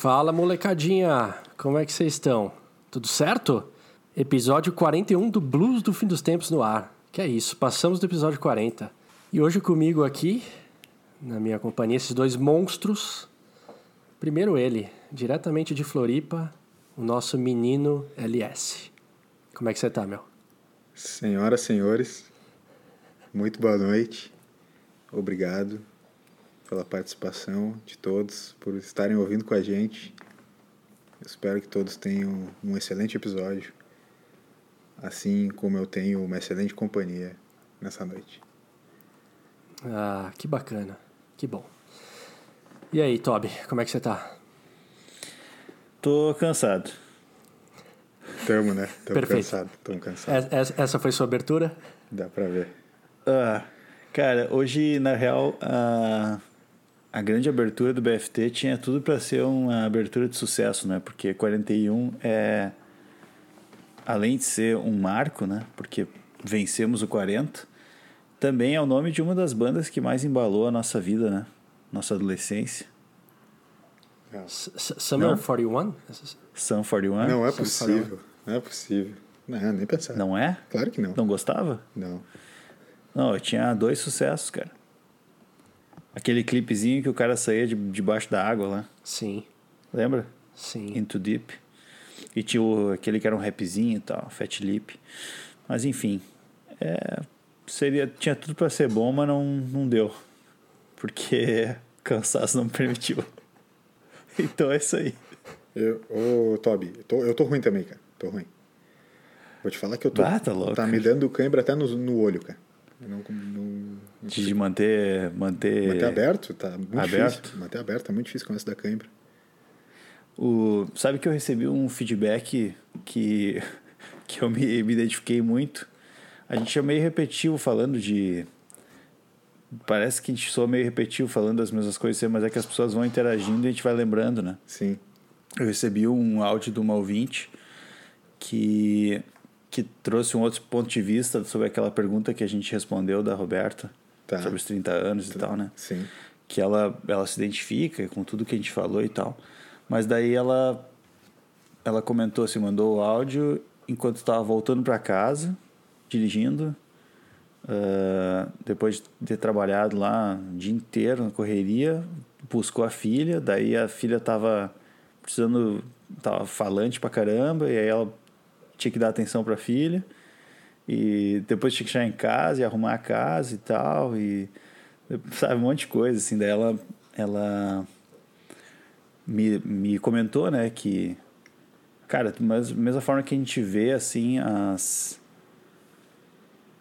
Fala molecadinha, como é que vocês estão? Tudo certo? Episódio 41 do Blues do Fim dos Tempos no ar. Que é isso, passamos do episódio 40. E hoje comigo aqui, na minha companhia, esses dois monstros. Primeiro ele, diretamente de Floripa, o nosso menino LS. Como é que você tá, meu? Senhoras, senhores, muito boa noite. Obrigado pela participação de todos, por estarem ouvindo com a gente. espero que todos tenham um excelente episódio, assim como eu tenho uma excelente companhia nessa noite. Ah, que bacana, que bom. E aí, Toby, como é que você tá? Tô cansado. Tamo, né? Tamo Perfeito. cansado, tamo cansado. Essa, essa foi sua abertura? Dá pra ver. Ah, cara, hoje, na real, a, a grande abertura do BFT tinha tudo para ser uma abertura de sucesso, né? Porque 41 é, além de ser um marco, né? Porque vencemos o 40, também é o nome de uma das bandas que mais embalou a nossa vida, né? Nossa adolescência. S- Summer Não. 41? Sun 41. Não é possível, não é possível. Não, nem pensar. Não é? Claro que não. Não gostava? Não. Não, eu tinha dois sucessos, cara. Aquele clipezinho que o cara saía de, debaixo da água lá. Sim, Lembra? sim. Into Deep. E tinha o- aquele que era um rapzinho e tal, Fat Lip. Mas enfim, é, seria, tinha tudo pra ser bom, mas não, não deu. Porque cansaço não permitiu. Então é isso aí. Eu, ô, Toby, eu tô, eu tô ruim também, cara. Tô ruim. Vou te falar que eu tô. Ah, tá louco. Tá me dando cãibra até no, no olho, cara. Eu não, não, não De manter. Manter, Manter aberto, tá muito Aberto? difícil. Manter aberto tá muito difícil com essa da cãibra. O, sabe que eu recebi um feedback que, que eu me, me identifiquei muito? A gente é meio repetitivo falando de. Parece que a gente soa meio repetitivo falando das mesmas coisas, mas é que as pessoas vão interagindo e a gente vai lembrando, né? Sim. Eu recebi um áudio de uma ouvinte que, que trouxe um outro ponto de vista sobre aquela pergunta que a gente respondeu da Roberta Tá. sobre os 30 anos e tal, né? Sim. que ela, ela se identifica com tudo que a gente falou e tal. Mas daí ela ela comentou assim, mandou o áudio enquanto estava voltando para casa, dirigindo, ah, depois de ter trabalhado lá o dia inteiro na correria, buscou a filha, daí a filha tava precisando, tava falante pra caramba, e aí ela tinha que dar atenção pra filha. E depois tinha que chegar em casa e arrumar a casa e tal. E sabe, um monte de coisa, assim. Daí ela, ela me, me comentou, né, que, cara, mas mesma forma que a gente vê, assim, as,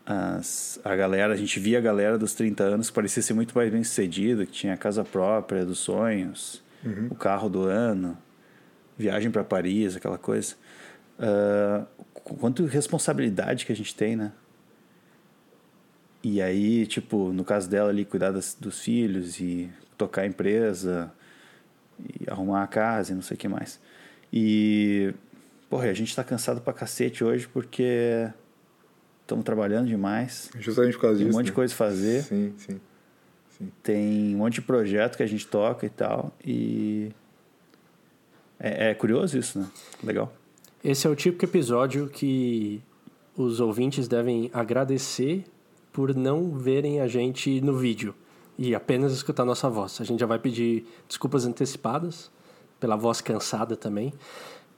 as, a galera, a gente via a galera dos 30 anos que parecia ser muito mais bem sucedida, que tinha a casa própria, dos sonhos, o carro do ano, viagem para Paris, aquela coisa. Qu- quanto responsabilidade que a gente tem, né? E aí, tipo, no caso dela ali, cuidar das, dos filhos e tocar a empresa e arrumar a casa e não sei o que mais. E, porra, a gente tá cansado pra cacete hoje porque estamos trabalhando demais, Justamente por causa tem um disso. monte de né? coisa a fazer, Sim, sim. tem um monte de projeto que a gente toca e tal, e é, é curioso isso, né? Legal. Esse é o típico episódio que os ouvintes devem agradecer por não verem a gente no vídeo e apenas escutar nossa voz. A gente já vai pedir desculpas antecipadas pela voz cansada também,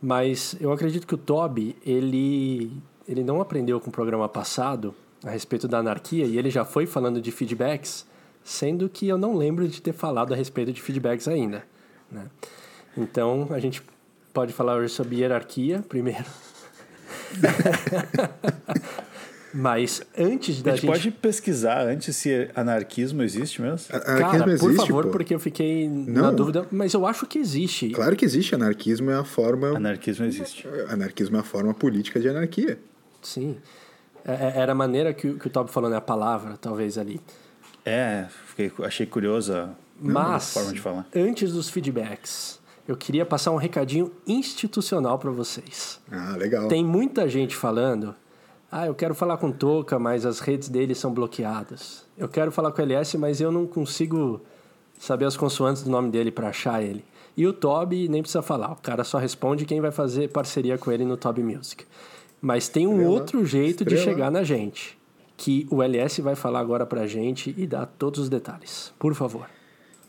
mas eu acredito que o Toby, ele, ele não aprendeu com o programa passado a respeito da anarquia e ele já foi falando de feedbacks, sendo que eu não lembro de ter falado a respeito de feedbacks ainda. Né? Então, a gente pode falar hoje sobre hierarquia primeiro. Mas antes da A gente gente. pode pesquisar antes se anarquismo existe mesmo? A- Cara, Anarquismo por existe, favor, pô. porque eu fiquei na Não. dúvida, mas eu acho que existe. Claro que existe. Anarquismo é a forma. Anarquismo existe. Anarquismo é a forma política de anarquia. Sim. É- é- Era a maneira que, o- que o Toby falou, né? A palavra, talvez ali. É, fiquei, achei curiosa a Mas, forma de falar. antes dos feedbacks, eu queria passar um recadinho institucional para vocês. Ah, legal. Tem muita gente falando, ah, eu quero falar com o Toca, mas as redes dele são bloqueadas. Eu quero falar com o LS, mas eu não consigo saber as consoantes do nome dele para achar ele. E o Toby nem precisa falar, o cara só responde quem vai fazer parceria com ele no Toby Music. Mas tem um Estrela. outro jeito de Estrela. chegar na gente, que o LS vai falar agora pra gente e dar todos os detalhes. Por favor.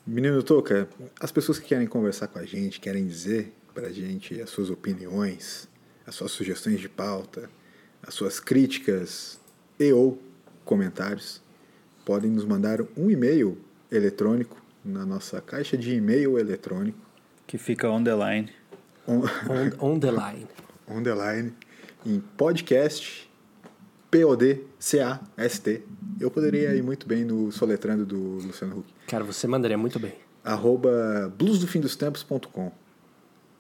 Menino Toca, as pessoas que querem conversar com a gente, querem dizer pra gente as suas opiniões, as suas sugestões de pauta, as suas críticas e ou comentários, podem nos mandar um e-mail eletrônico na nossa caixa de e-mail eletrônico Que fica on the line. on, On, on the line. on the line em podcast P-O-D-C-A-S-T. Eu poderia ir muito bem no soletrando do Luciano Huck. Cara, você mandaria muito bem. arroba bluesdofindostempos.com.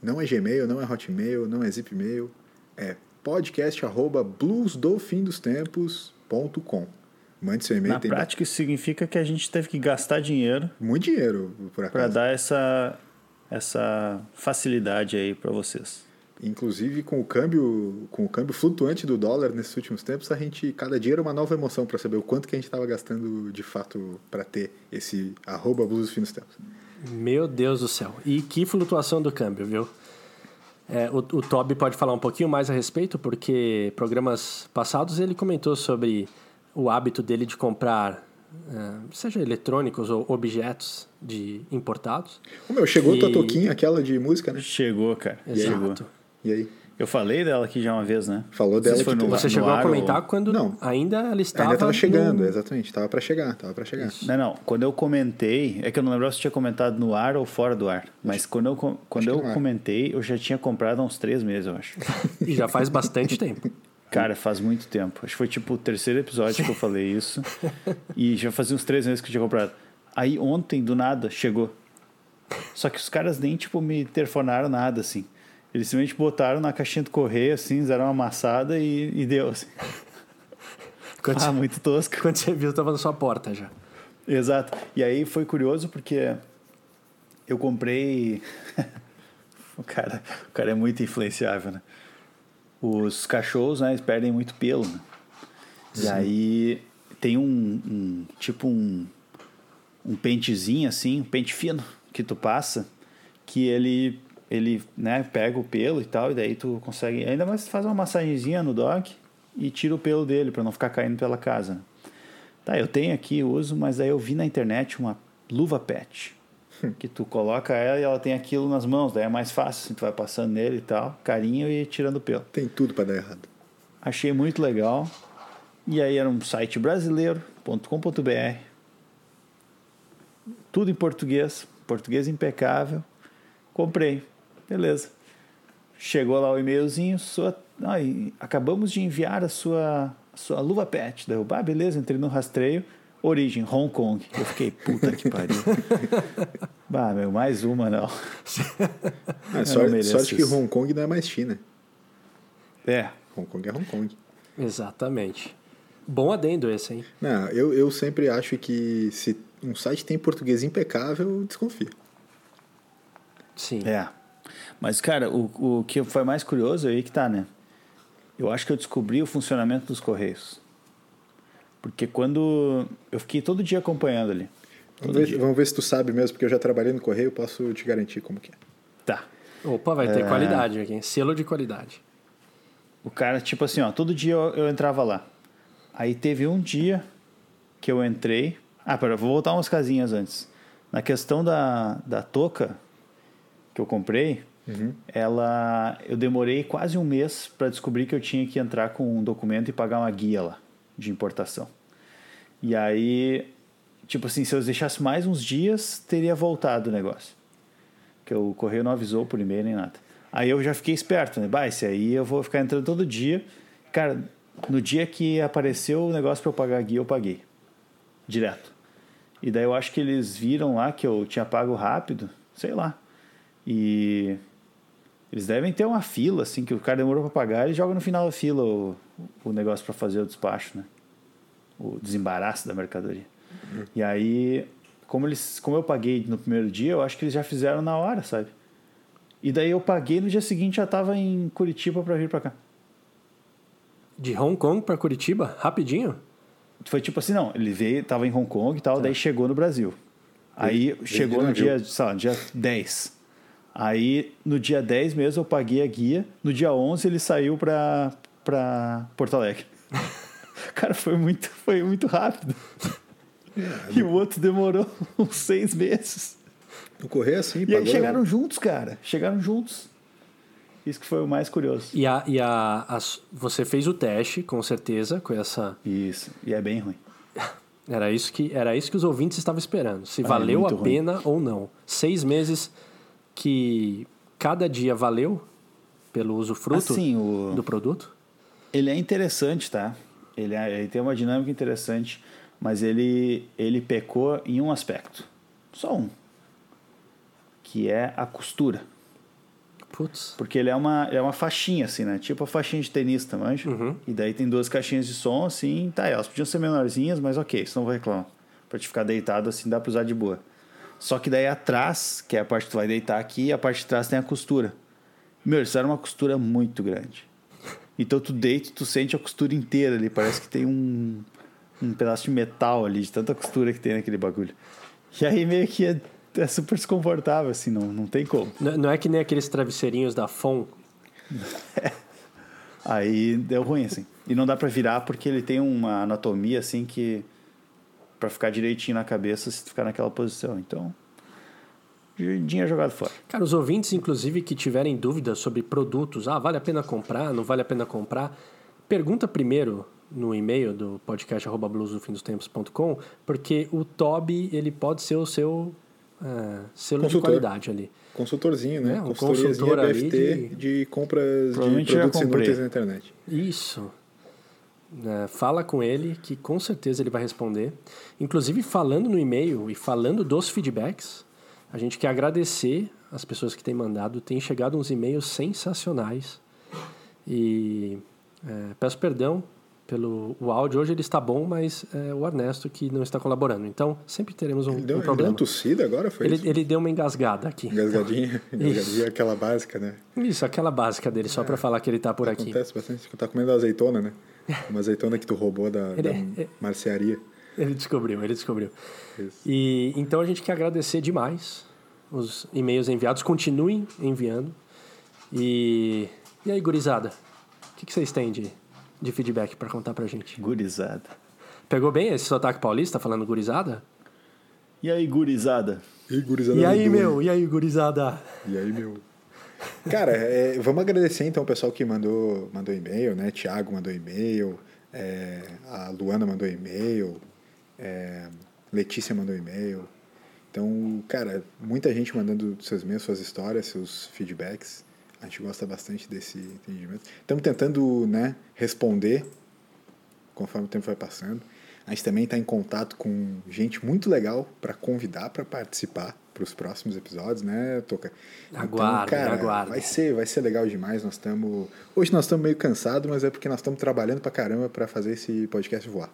Não é Gmail, não é Hotmail, não é Zipmail. É podcast arroba bluesdofindostempos.com. Mande seu e-mail. Na tem prática, isso significa que a gente teve que gastar dinheiro muito dinheiro, por para acaso. dar essa, essa facilidade aí para vocês. Inclusive, com o câmbio com o câmbio flutuante do dólar nesses últimos tempos, a gente, cada dia era uma nova emoção para saber o quanto que a gente estava gastando de fato para ter esse arroba bluesdofindostempos. Meu Deus do céu. E que flutuação do câmbio, viu? É, o, o Toby pode falar um pouquinho mais a respeito, porque programas passados ele comentou sobre o hábito dele de comprar, é, seja eletrônicos ou objetos de importados. Ô, meu, chegou E- tua toquinha, aquela de música, né? Chegou, cara. Chegou. Exato. E aí? Eu falei dela aqui já uma vez, né? Falou dela se foi no, Você no chegou a ar comentar ou- quando Não. ainda ela estava. Ainda tava chegando, no- exatamente. Tava para chegar, tava para chegar. Não, não. Quando eu comentei, é que eu não lembrava se tinha comentado no ar ou fora do ar. Mas quando eu, quando eu comentei, eu já tinha comprado há uns três meses, eu acho. E já faz bastante tempo. Cara, faz muito tempo. Acho que foi tipo o terceiro episódio que eu falei isso. E já fazia uns três meses que eu tinha comprado. Aí ontem, do nada, chegou. Só que os caras nem, tipo, me telefonaram nada, assim. Eles simplesmente botaram na caixinha do correio, assim, fizeram uma amassada e, e deu, assim. Quando, Ah, você, muito tosco. quando você viu, estava na sua porta já. Exato. E aí foi curioso porque eu comprei. o, cara, o cara é muito influenciável, né? Os cachorros, né, eles perdem muito pelo, né? E aí tem um, um- tipo um, um pentezinho assim, um pente fino que tu passa, que ele ele, né, pega o pelo e tal, e daí tu consegue, ainda mais faz uma massagenzinha no dog e tira o pelo dele para não ficar caindo pela casa. Tá, eu tenho aqui, uso, mas aí eu vi na internet uma luva pet. Que tu coloca ela e ela tem aquilo nas mãos, daí é mais fácil, assim, tu vai passando nele e tal, carinho e tirando o pelo. Tem tudo para dar errado. Achei muito legal. E aí era um site brasileiro.com.br. Tudo em português, português impecável. Comprei. Beleza. Chegou lá o e-mailzinho, sua, ai, acabamos de enviar a sua, a sua luva pet. Daí eu, ah, beleza, entrei no rastreio. Origem, Hong Kong. Eu fiquei, puta que pariu. bah, meu, mais uma não. Ah, não sorte, sorte que. Hong Kong não é mais China. É, Hong Kong é Hong Kong. Exatamente. Bom adendo esse, hein? Não, eu, eu sempre acho que se um site tem português impecável, eu desconfio. Sim. É. Mas, cara, o, o que foi mais curioso aí que tá, né? Eu acho que eu descobri o funcionamento dos Correios. Porque quando. Eu fiquei todo dia acompanhando ali. Vamos ver, vamos ver se tu sabe mesmo, porque eu já trabalhei no correio, posso te garantir como que é. Tá. Opa, vai ter É. qualidade aqui. Selo de qualidade. O cara, tipo assim, ó, todo dia eu, eu entrava lá. Aí teve um dia que eu entrei. Ah, pera, vou voltar umas casinhas antes. Na questão da, da touca que eu comprei, ela. Eu demorei quase um mês para descobrir que eu tinha que entrar com um documento e pagar uma guia lá de importação. E aí, tipo assim, se eu deixasse mais uns dias, teria voltado o negócio. Que o correio não avisou por e-mail nem nada. Aí eu já fiquei esperto, né? Bah, esse aí eu vou ficar entrando todo dia. Cara, no dia que apareceu o negócio para eu pagar a guia, eu paguei. Direto. E daí eu acho que eles viram lá que eu tinha pago rápido, sei lá. E eles devem ter uma fila, assim, que o cara demorou para pagar, ele joga no final da fila o, o negócio para fazer o despacho, né? O desembaraço da mercadoria. E aí, como, eles, como eu paguei no primeiro dia, eu acho que eles já fizeram na hora, sabe? E daí eu paguei no dia seguinte já tava em Curitiba para vir para cá. De Hong Kong para Curitiba? Rapidinho? Foi tipo assim, não, ele veio, tava em Hong Kong e tal, daí chegou no Brasil. Aí chegou no no dia, sei lá, dia 10. Aí, no dia 10 mesmo, eu paguei a guia. No dia 11, ele saiu pra, pra Porto Alegre. Cara, foi muito, foi muito rápido. E o outro demorou uns seis meses. No correio assim, E aí chegaram juntos, cara. Chegaram juntos. Isso que foi o mais curioso. E, a, e a, as- você fez o teste, com certeza, com essa. Isso. E é bem ruim. Era isso que, era isso que os ouvintes estavam esperando. Se Ah, é valeu a muito ruim. pena ou não. Seis meses que cada dia valeu pelo usufruto Assim, o... do produto. Ele é interessante, tá? Ele, é- ele tem uma dinâmica interessante, mas ele, ele pecou em um aspecto. Só um. Que é a costura. Putz. Porque ele é uma, é uma faixinha, assim, né? Tipo a faixinha de tenista, manja? Uhum. E daí tem duas caixinhas de som, assim, tá, elas podiam ser menorzinhas, mas ok, isso não vou reclamar. Pra te ficar deitado, assim, dá pra usar de boa. Só que daí atrás, que é a parte que tu vai deitar aqui, a parte de trás tem a costura. Meu, isso era uma costura muito grande. Então tu deita, tu sente a costura inteira ali, parece que tem um, um pedaço de metal ali, de tanta costura que tem naquele bagulho. E aí meio que é, é super desconfortável, assim, não, não tem como. N- Não é que nem aqueles travesseirinhos da FON. Aí deu ruim, assim. E não dá pra virar porque ele tem uma anatomia, assim, que... Pra ficar direitinho na cabeça se tu ficar naquela posição. Então, dinheiro jogado fora. Cara, os ouvintes, inclusive, que tiverem dúvidas sobre produtos, ah, vale a pena comprar, não vale a pena comprar, pergunta primeiro no e-mail do podcast arroba bluesdofindostempos.com, porque o Toby, ele pode ser o seu ah, selo de Consultor. qualidade ali. Consultorzinho, né? É, um consultor ali BFT de- de... compras de produtos inúteis na internet. Isso. É, fala com ele, que com certeza ele vai responder. Inclusive, falando no e-mail e falando dos feedbacks, a gente quer agradecer as pessoas que têm mandado. Tem chegado uns e-mails sensacionais. E é, peço perdão pelo o áudio. Hoje ele está bom, mas é o Ernesto que não está colaborando. Então, sempre teremos um, Ele deu, um ele deu problema. uma tossida agora, foi Ele, isso? ele deu uma engasgada aqui. Engasgadinha, engasgadinha, aquela básica, né? Isso, aquela básica dele, só para falar que ele está por aqui. Acontece bastante. Tá comendo azeitona, né? Uma azeitona que tu roubou da, Ele da é- marcearia. Ele descobriu, ele descobriu. Isso. E então a gente quer agradecer demais os e-mails enviados. Continuem enviando. E, e aí, gurizada? O que, que vocês têm de, de feedback para contar pra gente? Gurizada. Pegou bem esse sotaque paulista falando gurizada? E aí, gurizada? E, gurizada E aí, meu? E aí, gurizada? E aí, meu? Cara, é, vamos agradecer então o pessoal que mandou, mandou e-mail, né? Tiago mandou e-mail, é, a Luana mandou e-mail, é, Letícia mandou e-mail. Então, cara, muita gente mandando seus e-mails, suas histórias, seus feedbacks. A gente gosta bastante desse entendimento. Estamos tentando, né, responder conforme o tempo vai passando. A gente também está em contato com gente muito legal para convidar para participar para os próximos episódios, né, Toca? Aguardem, aguardem. Vai ser, vai ser legal demais. Nós estamos hoje nós estamos meio cansados, mas é porque nós estamos trabalhando para caramba para fazer esse podcast voar.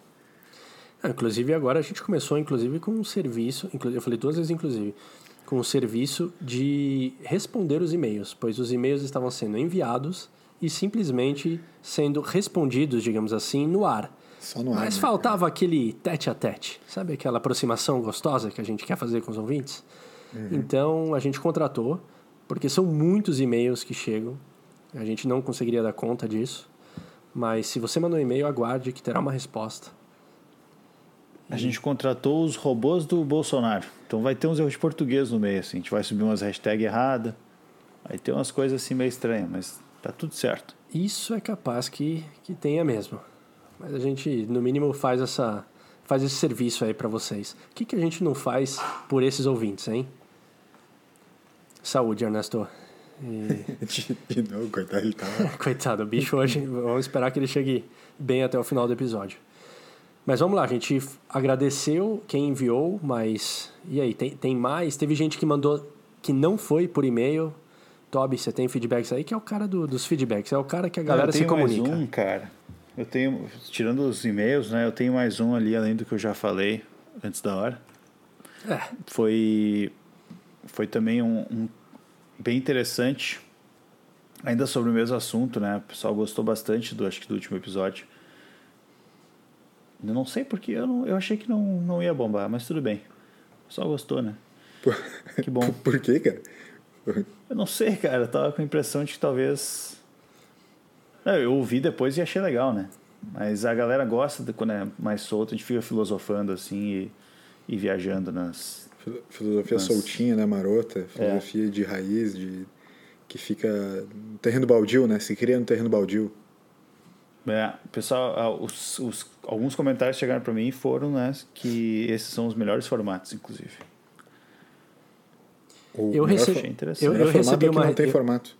Ah, inclusive, agora a gente começou, inclusive, com um serviço, eu falei duas vezes, inclusive, com o serviço de responder os e-mails, pois os e-mails estavam sendo enviados e simplesmente sendo respondidos, digamos assim, no ar. Só no ar. Mas né? faltava aquele tete a tete, sabe aquela aproximação gostosa que a gente quer fazer com os ouvintes? Então a gente contratou, porque são muitos e-mails que chegam, a gente não conseguiria dar conta disso, mas se você mandou um e-mail, aguarde que terá uma resposta. A gente contratou os robôs do Bolsonaro. Então vai ter uns erros de português no meio, assim. A gente vai subir umas hashtags erradas. Aí tem umas coisas assim meio estranhas, mas tá tudo certo. Isso é capaz que, que tenha mesmo. Mas a gente, no mínimo, faz essa faz esse serviço aí para vocês. O que, que a gente não faz por esses ouvintes, hein? Saúde, Ernesto. E- de, de novo, coitado, ele tá. Coitado, o bicho hoje, vamos esperar que ele chegue bem até o final do episódio. Mas vamos lá, a gente agradeceu quem enviou, mas e aí, tem, tem mais? Teve gente que mandou que não foi por e-mail. Toby, você tem feedbacks aí? Que é o cara do- dos feedbacks, é o cara que a galera eu se comunica. mais um, cara. Eu tenho, tirando os e-mails, né? Eu tenho mais um ali, além do que eu já falei antes da hora. É, Foi, foi também um, um bem interessante, ainda sobre o mesmo assunto, né? O pessoal gostou bastante do, acho que do último episódio. Eu não sei porque eu, não, eu achei que não, não ia bombar, mas tudo bem. O pessoal gostou, né? Por, Que bom. Por quê, cara? Eu não sei, cara. Eu tava com a impressão de que talvez. Não, eu ouvi depois e achei legal, né? Mas a galera gosta de quando é mais solto, a gente fica filosofando assim e, e viajando nas. Filo- Filosofia Mas- soltinha, né, marota? Filosofia de raiz, de que fica no terreno baldio, né? Se cria no terreno baldio. É, pessoal, os, os- alguns comentários chegaram pra mim e foram, né? Que esses são os melhores formatos, inclusive. O Eu recebi- fo- Achei interessante. eu- eu recebi é uma- não tem eu- formato.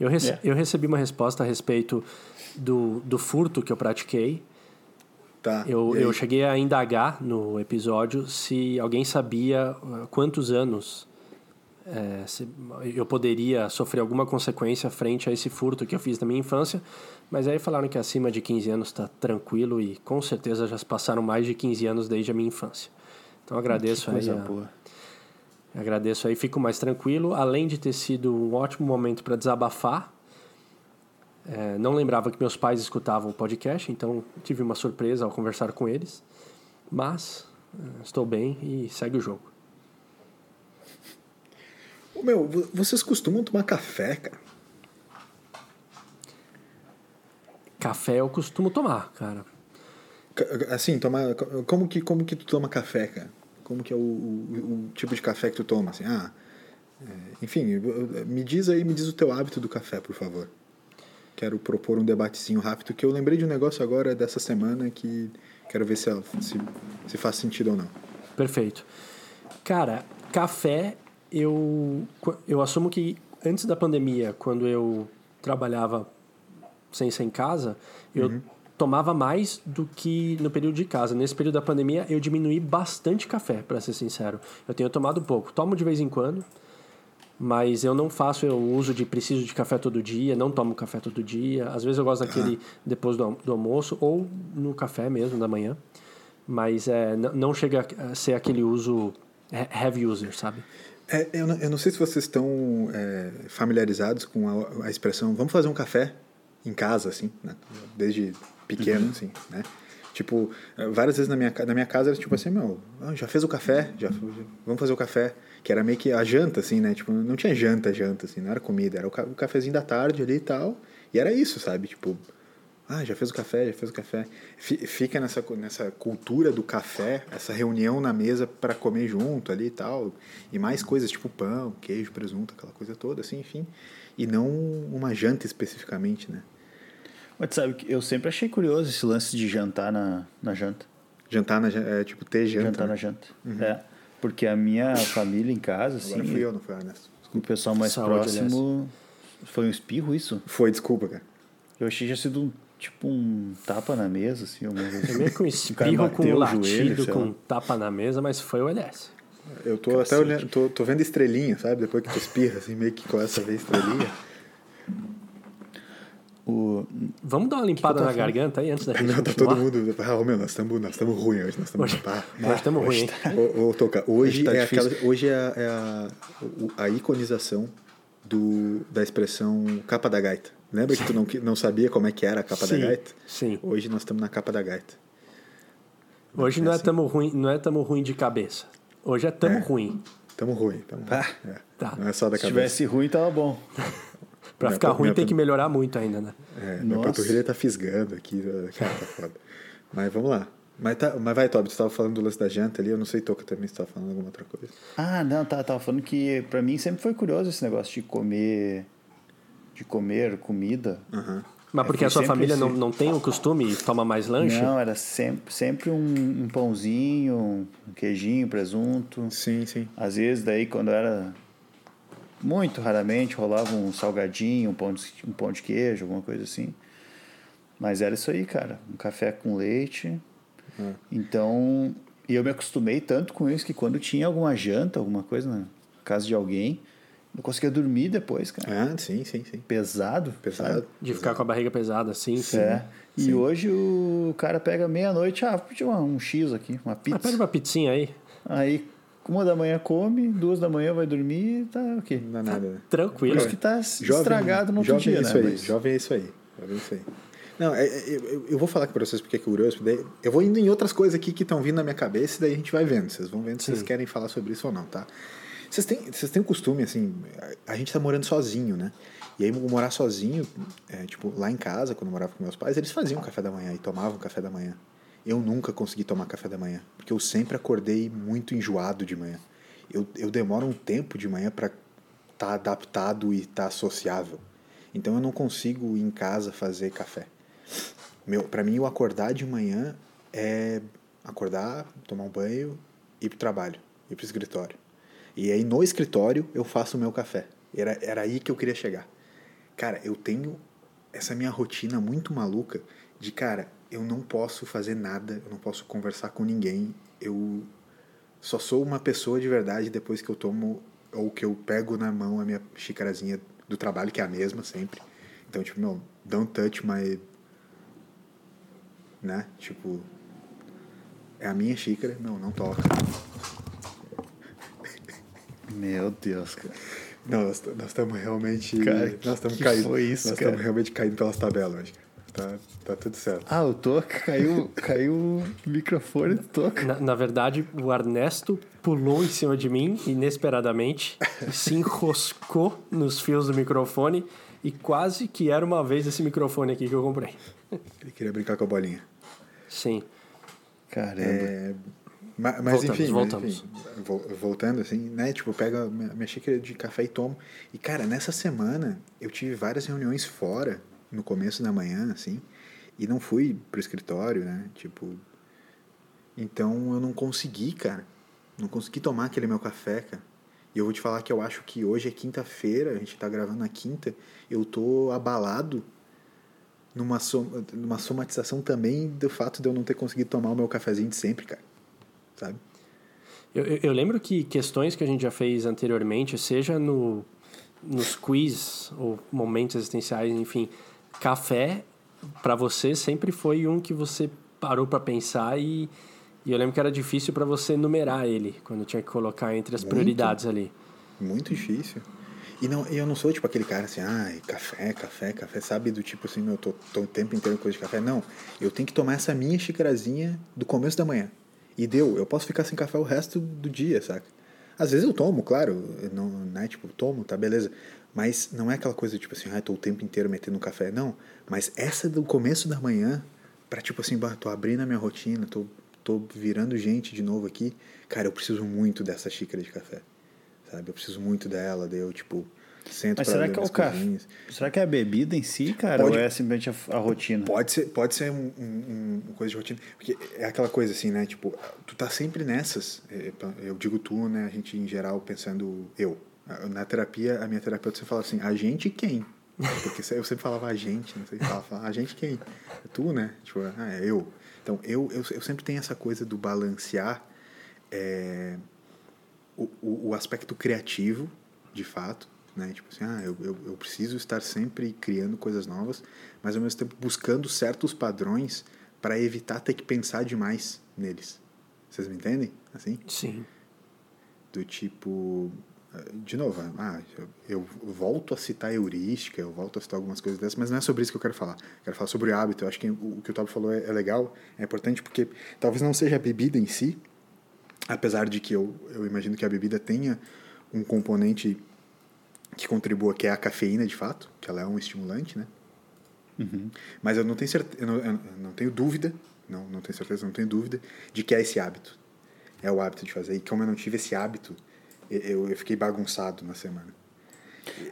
Eu, rece- É. eu recebi uma resposta a respeito do, do furto que eu pratiquei. Tá. Eu, eu cheguei a indagar no episódio se alguém sabia uh, quantos anos se eu poderia sofrer alguma consequência frente a esse furto que eu fiz na minha infância. Mas aí falaram que acima de 15 anos está tranquilo e com certeza já se passaram mais de 15 anos desde a minha infância. Então agradeço aí. A- boa. Agradeço aí, fico mais tranquilo. Além de ter sido um ótimo momento para desabafar. É, não lembrava que meus pais escutavam o podcast, então tive uma surpresa ao conversar com eles. Mas é, estou bem e segue o jogo. Ô, meu, vo- vocês costumam tomar café, cara? Café eu costumo tomar, cara. Ca- Assim, tomar. Como que, como que tu toma café, cara? Como que é o, o, o tipo de café que tu toma? Assim, ah, é, enfim, me diz aí, me diz o teu hábito do café, por favor. Quero propor um debatezinho rápido, que eu lembrei de um negócio agora dessa semana que quero ver se, se, se faz sentido ou não. Perfeito. Cara, café, eu, eu assumo que antes da pandemia, quando eu trabalhava sem ser em casa, eu tomava mais do que no período de casa. Nesse período da pandemia, eu diminuí bastante café, para ser sincero. Eu tenho tomado pouco. Tomo de vez em quando, mas eu não faço o uso de preciso de café todo dia, não tomo café todo dia. Às vezes eu gosto daquele depois do, do almoço ou no café mesmo da manhã. Mas é, não chega a ser aquele uso he- heavy user, sabe? É, eu, não, eu não sei se vocês estão é, familiarizados com a, a expressão vamos fazer um café em casa, assim, né? desde pequeno, assim, né? Tipo, várias vezes na minha, na minha casa era tipo assim, meu, ah, já fez o café, já, vamos fazer o café, que era meio que a janta, assim, né? Tipo, não tinha janta, janta, assim, não era comida, era o, o cafezinho da tarde ali e tal, e era isso, sabe? Tipo, ah, já fez o café, já fez o café. Fi- Fica nessa, nessa cultura do café, essa reunião na mesa para comer junto ali e tal. E mais coisas, tipo pão, queijo, presunto, aquela coisa toda, assim, enfim. E não uma janta especificamente, né? Mas sabe que eu sempre achei curioso esse lance de jantar na, na janta. Jantar na, jan- é, tipo ter janta. jantar né? na janta. É. Porque a minha família em casa, assim, Agora fui eu, não foi o Ernesto. o pessoal mais Saúde, próximo. Foi um espirro isso? Foi, desculpa, cara. Eu achei que tinha sido um, tipo um tapa na mesa, assim. Uma coisa assim. É meio O cara espirro, com o latido, joelho, com lá. tapa na mesa, mas foi o LS. Eu tô até olhando, tô, tô vendo estrelinha, sabe? Depois que tu espirra, assim, meio que começa a ver estrelinha. O, Vamos dar uma limpada na garganta aí antes da gente Não, tá todo mundo. Ah, meu, nós estamos nós estamos ruins hoje. Nós estamos. Hoje- pá, Nós estamos ruins, hein? Ô, ô Toca, hoje, Hoje tá é, aquela, hoje é, a, é a, a iconização do, da expressão capa da gaita. Lembra que tu não, que- não sabia como é que era a capa Sim, da gaita? sim. Hoje nós estamos na capa da gaita. Hoje não é assim. tamo ruim, não é tamo ruim de cabeça. Hoje é tamo É. ruim. Tamo ruim. Tamo, Ah, é. tá. Não é só da se cabeça. tivesse ruim, tava bom. Pra Minha ficar ruim minha tem que melhorar muito ainda, né? É, minha Nossa. panturrilha tá fisgando aqui. Cara, tá foda. Mas vamos lá. Mas, tá, mas vai, Tobi, tu tava falando do lance da janta ali. Eu não sei, Toca, também se tava falando alguma outra coisa. Ah, não, tá, tava falando que pra mim sempre foi curioso esse negócio de comer. De comer comida. Aham. Mas porque É, a sua família não, não tem o costume e toma mais lanche? Não, era sempre, sempre um, um pãozinho, um queijinho, presunto. Sim, sim. Às vezes, daí, quando era. Muito raramente rolava um salgadinho, um pão de, um pão de queijo, alguma coisa assim. Mas era isso aí, cara. Um café com leite. É. Então. E eu me acostumei tanto com isso que quando tinha alguma janta, alguma coisa na casa de alguém, eu conseguia dormir depois, cara. Ah, sim, sim, sim. Pesado. Pesado. sabe? De ficar com a barriga pesada, assim, sim. É. E hoje o cara pega meia-noite, ah, vou pedir um X aqui, uma Ah, pizza. pede uma pizzinha aí. Aí, uma da manhã come, duas da manhã vai dormir, tá ok. Não dá nada, né? Por Tranquilo. isso que tá estragado no outro jovem dia, é isso né? aí, Mas- jovem é isso aí. Jovem é isso aí. Não, é- é- eu, eu vou falar aqui pra vocês porque é curioso. daí eu vou indo em outras coisas aqui que estão vindo na minha cabeça e daí a gente vai vendo. Vocês vão vendo se vocês Sim. querem falar sobre isso ou não, tá? Vocês têm, vocês têm o costume, assim, a, a gente tá morando sozinho, né? E aí, morar sozinho, é, tipo, lá em casa, quando eu morava com meus pais, eles faziam café da manhã e tomavam café da manhã. Eu nunca consegui tomar café da manhã, porque eu sempre acordei muito enjoado de manhã. Eu, eu demoro um tempo de manhã para estar tá adaptado e estar tá sociável. Então eu não consigo em casa fazer café. Meu, para mim o acordar de manhã é acordar, tomar um banho, ir pro trabalho, ir pro escritório. E aí no escritório eu faço o meu café. Era, era aí que eu queria chegar. Cara, eu tenho essa minha rotina muito maluca de, cara, eu não posso fazer nada, eu não posso conversar com ninguém. Eu só sou uma pessoa de verdade depois que eu tomo ou que eu pego na mão a minha xicarazinha do trabalho, que é a mesma sempre. Então, tipo, meu, don't touch my. Né? Tipo. É a minha xícara, não, não toca. Meu Deus, cara. Não, nós estamos realmente. Cara, nós estamos caindo. Foi isso, nós estamos realmente caindo pelas tabelas, acho. Tá, tá tudo certo. Ah, o Toca caiu, caiu o microfone do Toca. Na, na, verdade, o Ernesto pulou em cima de mim, inesperadamente, se enroscou nos fios do microfone e quase que era uma vez esse microfone aqui que eu comprei. Ele queria brincar com a bolinha. Sim. Caramba. É, mas, mas voltamos, enfim, voltamos. Mas, enfim, voltando assim, né? Tipo, eu pego a minha xícara de café e tomo. E, cara, nessa semana eu tive várias reuniões fora, no começo da manhã, assim, e não fui pro escritório, né? Tipo. Então eu não consegui, cara. Não consegui tomar aquele meu café, cara. E eu vou te falar que eu acho que hoje é quinta-feira, a gente tá gravando na quinta, eu tô abalado numa, som numa somatização também do fato de eu não ter conseguido tomar o meu cafezinho de sempre, cara sabe? Eu, eu, lembro que questões que a gente já fez anteriormente, seja no, nos quiz ou momentos existenciais, enfim, café para você sempre foi um que você parou para pensar e, e, eu lembro que era difícil para você numerar ele quando tinha que colocar entre as muito, prioridades ali. Muito difícil. E não, eu não sou tipo aquele cara assim, ah, café, café, café, sabe? Do tipo assim, eu tô, tô o tempo inteiro com coisa de café. Não, eu tenho que tomar essa minha xicarazinha do começo da manhã. E deu, eu posso ficar sem café o resto do dia, saca? Às vezes eu tomo, claro, não, né, tipo, tomo, tá, beleza. Mas não é aquela coisa, tipo assim, ah, tô o tempo inteiro metendo café, não. Mas essa do começo da manhã, pra tipo assim, bah, tô abrindo a minha rotina, tô, tô virando gente de novo aqui, cara, eu preciso muito dessa xícara de café, sabe? Eu preciso muito dela, daí eu, tipo, Sento Mas será que é o café? Será que é a bebida em si, cara? Pode, ou é simplesmente a, a, rotina? Pode ser, pode ser um, um, uma coisa de rotina. Porque é aquela coisa assim, né? Tipo, tu tá sempre nessas. É, eu digo tu, né? A gente em geral pensando eu. Na terapia, a minha terapeuta sempre fala assim: a gente quem? Porque eu sempre falava a gente, não sei falava, a gente quem? É tu, né? Tipo, ah, é eu. Então, eu, eu, eu sempre tenho essa coisa do balancear é, o, o, o aspecto criativo, de fato, né? Tipo assim, ah, eu, eu, eu preciso estar sempre criando coisas novas, mas ao mesmo tempo buscando certos padrões para evitar ter que pensar demais neles. Vocês me entendem? Assim? Sim. Do tipo, de novo, ah, eu, volto a citar heurística, eu volto a citar algumas coisas dessas, mas não é sobre isso que eu quero falar. Eu quero falar sobre o hábito. Eu acho que o, que o Tobi falou é, é, legal, é importante porque talvez não seja a bebida em si, apesar de que eu, eu imagino que a bebida tenha um componente que contribua, que é a cafeína de fato, que ela é um estimulante, né? Uhum. Mas eu não tenho certeza, eu não, eu não tenho dúvida, não, não tenho certeza, não tenho dúvida de que é esse hábito. É o hábito de fazer. E como eu não tive esse hábito, eu, eu fiquei bagunçado na semana.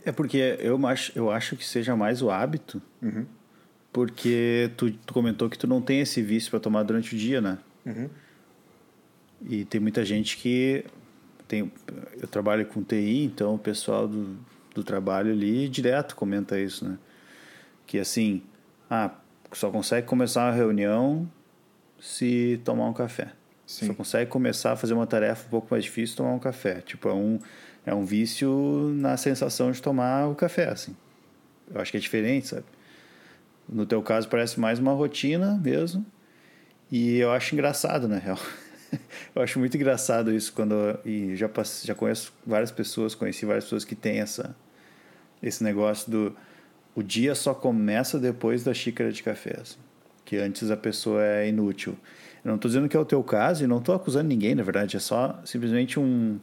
É porque eu acho, eu acho que seja mais o hábito, uhum. porque tu, tu comentou que tu não tem esse vício para tomar durante o dia, né? Uhum. E tem muita gente que tem, eu trabalho com TI, então o pessoal do, do trabalho ali direto comenta isso, né? Que assim, ah, só consegue começar uma reunião se tomar um café. Sim. Só consegue começar a fazer uma tarefa um pouco mais difícil tomar um café. Tipo, é um, é um vício na sensação de tomar o café, assim. Eu acho que é diferente, sabe? No teu caso parece mais uma rotina mesmo. E eu acho engraçado, na real. eu acho muito engraçado isso quando e já já conheço várias pessoas, conheci várias pessoas que têm essa esse negócio do o dia só começa depois da xícara de café, assim, que antes a pessoa é inútil. Eu não estou dizendo que é o teu caso e não estou acusando ninguém, na verdade, é só simplesmente um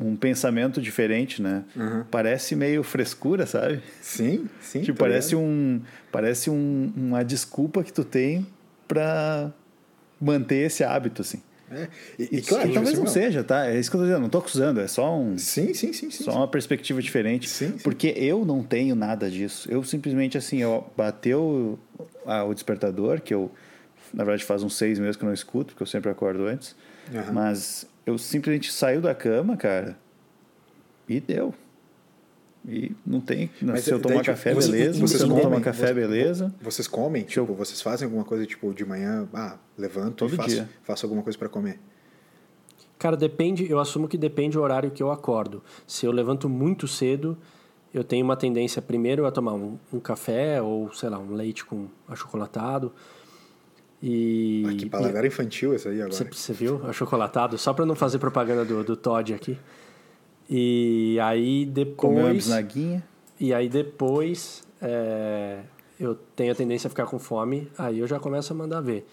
um, pensamento diferente, né? Parece meio frescura, sabe? Sim, sim. Tipo, parece um parece um, uma desculpa que tu tem pra manter esse hábito, assim. É. E, e Claro, talvez não assim, seja, tá? É isso que eu tô dizendo, não tô acusando, é só um Sim, sim, sim, sim. só sim. uma perspectiva diferente. Sim, sim. Porque eu não tenho nada disso. Eu simplesmente, assim, eu bateu o despertador, que eu, na verdade, faz uns seis meses que eu não escuto, porque eu sempre acordo antes. Aham. Mas eu simplesmente saio da cama, cara, e deu. E não tem. Mas se eu daí, tomar tipo, café, vocês- beleza. vocês Se eu não tomar café, Vocês- beleza. Vocês comem? Eu- Tipo, vocês fazem alguma coisa, tipo, de manhã, ah, levanto Todo e faço, dia. faço alguma coisa pra comer. Cara, depende, eu assumo que depende do horário que eu acordo. Se eu levanto muito cedo, eu tenho uma tendência primeiro a tomar um, um café ou, sei lá, um leite com achocolatado. E. Ah, que palavra infantil essa aí agora. Você, você viu? Achocolatado? Só para não fazer propaganda do, do Todd aqui. E aí depois. bisnaguinha. E aí depois é, eu tenho a tendência a ficar com fome, aí eu já começo a mandar ver.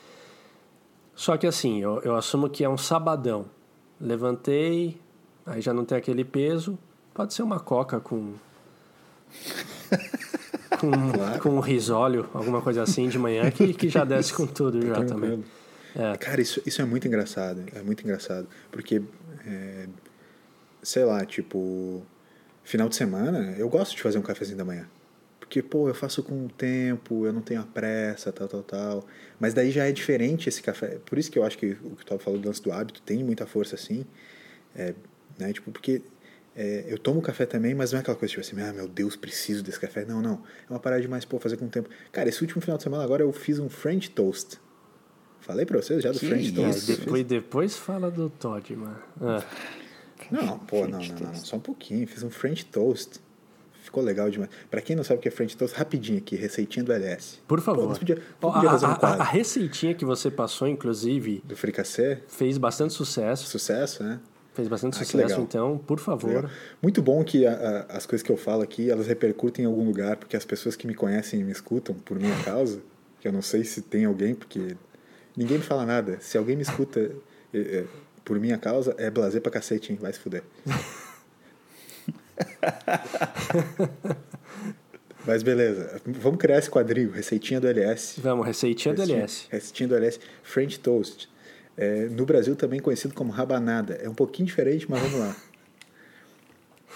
Só que assim, eu, eu assumo que é um sabadão. Levantei, aí já não tem aquele peso. Pode ser uma coca com. com, Claro. com um risóleo, alguma coisa assim de manhã, que, que já desce com tudo já também. Tranquilo. É. Cara, isso, isso é muito engraçado. É muito engraçado. Porque, é, sei lá, tipo, final de semana, eu gosto de fazer um cafezinho da manhã. Porque, pô, eu faço com o tempo, eu não tenho a pressa, tal, tal, tal. Mas daí já é diferente esse café. Por isso que eu acho que o que tu tava falando do lance do hábito tem muita força, assim. É, né, tipo, porque é, eu tomo café também, mas não é aquela coisa tipo assim, ah, meu Deus, preciso desse café. Não, não. É uma parada de mais, pô, fazer com o tempo. Cara, esse último final de semana agora eu fiz um French Toast. Falei pra vocês já do Que French isso? Toast. Depois, depois fala do Todd, mano. É. Não, pô, não, não, não, não, só um pouquinho. Fiz um French Toast. Ficou legal demais. Pra quem não sabe o que é French Toast, rapidinho aqui, receitinha do LS. Por favor. Pô, podia, podia a, um a- a- receitinha que você passou, inclusive, do fricassé. fez bastante sucesso. Sucesso, né? Fez bastante Ah, sucesso, então, por favor. Legal. Muito bom que a- a- as coisas que eu falo aqui, elas repercutem em algum lugar, porque as pessoas que me conhecem e me escutam por minha causa, que eu não sei se tem alguém, porque ninguém me fala nada. Se alguém me escuta eh, eh, por minha causa, é blazer pra cacete, hein? Vai se fuder. Mas beleza, vamos criar esse quadril, receitinha do LS. Vamos, receitinha do LS. Receitinha do LS, French Toast. É, no Brasil também conhecido como rabanada. É um pouquinho diferente, mas vamos lá.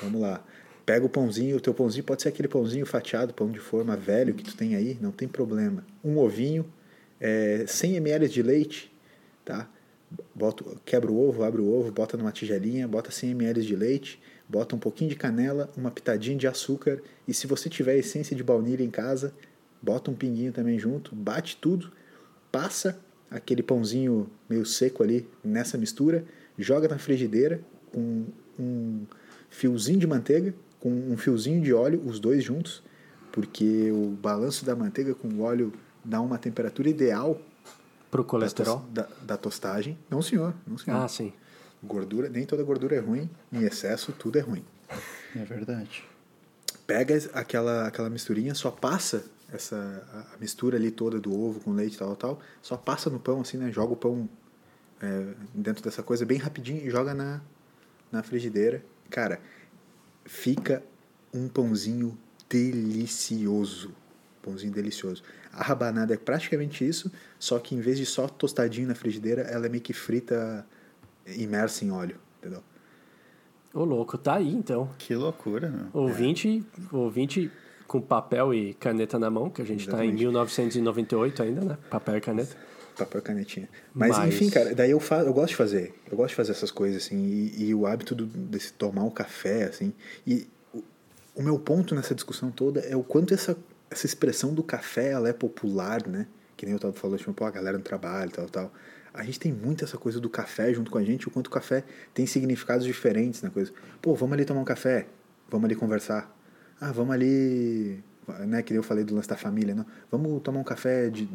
Vamos lá. Pega o pãozinho, o teu pãozinho pode ser aquele pãozinho fatiado, pão de forma velho que tu tem aí, não tem problema. Um ovinho, é, 100 ml de leite, tá? Bota, quebra o ovo, abre o ovo, bota numa tigelinha, bota 100 ml de leite, bota um pouquinho de canela, uma pitadinha de açúcar e se você tiver essência de baunilha em casa, bota um pinguinho também junto, bate tudo, passa aquele pãozinho meio seco ali nessa mistura, joga na frigideira com um fiozinho de manteiga, com um fiozinho de óleo, os dois juntos, porque o balanço da manteiga com o óleo dá uma temperatura ideal Pro da, colesterol. tos- da, da tostagem. Não, senhor, não, senhor. Ah, sim. Gordura, nem toda gordura é ruim, em excesso tudo é ruim. É verdade. Pega aquela, aquela misturinha, só passa essa a- mistura ali toda do ovo com leite e tal, tal, só passa no pão assim, né? Joga o pão é, dentro dessa coisa bem rapidinho e joga na, na frigideira. Cara, fica um pãozinho delicioso. Pãozinho delicioso. A rabanada é praticamente isso, só que em vez de só tostadinho na frigideira, ela é meio que frita imersa em óleo, entendeu? Ô, louco, tá aí então. Que loucura, meu. Ouvinte, ouvinte com papel e caneta na mão, que a gente tá em Exatamente. 1998 ainda, né? Papel e caneta. Papel e canetinha. Mas, Mas- enfim, cara, daí eu, fa eu gosto de fazer. Eu gosto de fazer essas coisas, assim. E, e o hábito do, desse tomar um café, assim. E o, o meu ponto nessa discussão toda é o quanto essa, essa expressão do café, ela é popular, né? Que nem eu tava falando, tipo, pô, a galera no trabalho, tal, tal. A gente tem muito essa coisa do café junto com a gente, o quanto o café tem significados diferentes na coisa. Pô, vamos ali tomar um café, vamos ali conversar. Ah, vamos ali, né, que nem eu falei do lance da família, não. Vamos tomar um café de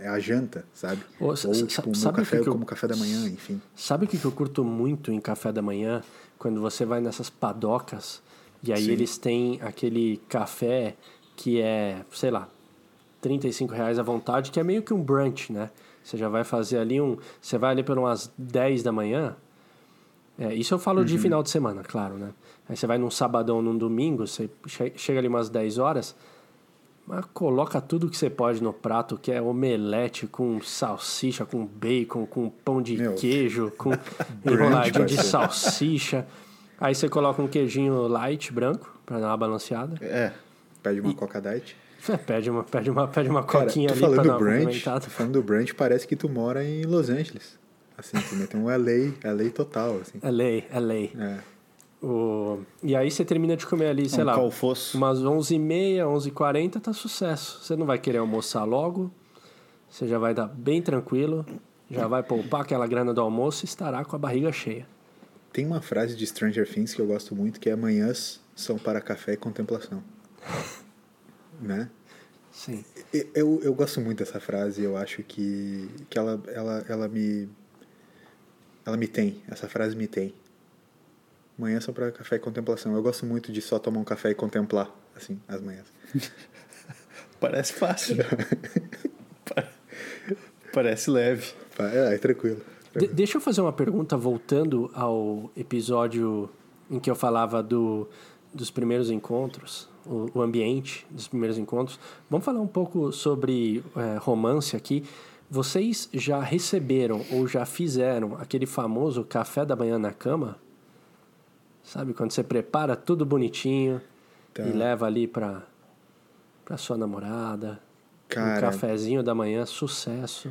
é a janta, sabe? Ou sa- tipo, sabe café que eu- como café da manhã, enfim. Sabe o que que eu curto muito em café da manhã? Quando você vai nessas padocas e aí Sim. eles têm aquele café que é, sei lá, 35 reais à vontade, que é meio que um brunch, né? Você já vai fazer ali um... Você vai ali por umas 10 da manhã É, isso eu falo de final de semana, claro, né? Aí você vai num sabadão, num domingo, você che- chega ali umas 10 horas, mas coloca tudo que você pode no prato, que é omelete com salsicha, com bacon, com pão de Meu. queijo, com enroladinho de salsicha. Aí você coloca um queijinho light, branco, pra dar uma balanceada. É. Pede uma Coca Diet. É, pede uma, pede uma, pede uma Cara, coquinha ali pra falando dar do uma brunch, falando do brunch, parece que tu mora em Los Angeles. Assim, tu meteu um LA, LA total, assim. É lei, é lei. É. O... E aí você termina de comer ali, sei um lá, calfoço. umas 11h30, 11h40, tá sucesso. Você não vai querer almoçar logo, você já vai dar bem tranquilo, já vai poupar aquela grana do almoço e estará com a barriga cheia. Tem uma frase de Stranger Things que eu gosto muito, que é amanhãs são para café e contemplação. né? Sim. Eu, eu gosto muito dessa frase, eu acho que, que ela, ela, ela me. Ela me tem, essa frase me tem. Manhã só para café e contemplação. Eu gosto muito de só tomar um café e contemplar, assim, as manhãs. Parece fácil. Pa- Parece leve. É, é tranquilo. De- deixa eu fazer uma pergunta voltando ao episódio em que eu falava do, dos primeiros encontros, o, o ambiente dos primeiros encontros. Vamos falar um pouco sobre é, romance aqui. Vocês já receberam ou já fizeram aquele famoso café da manhã na cama? Sabe, quando você prepara tudo bonitinho Tá. e leva ali pra, pra sua namorada. Um Cara- cafezinho da manhã, sucesso.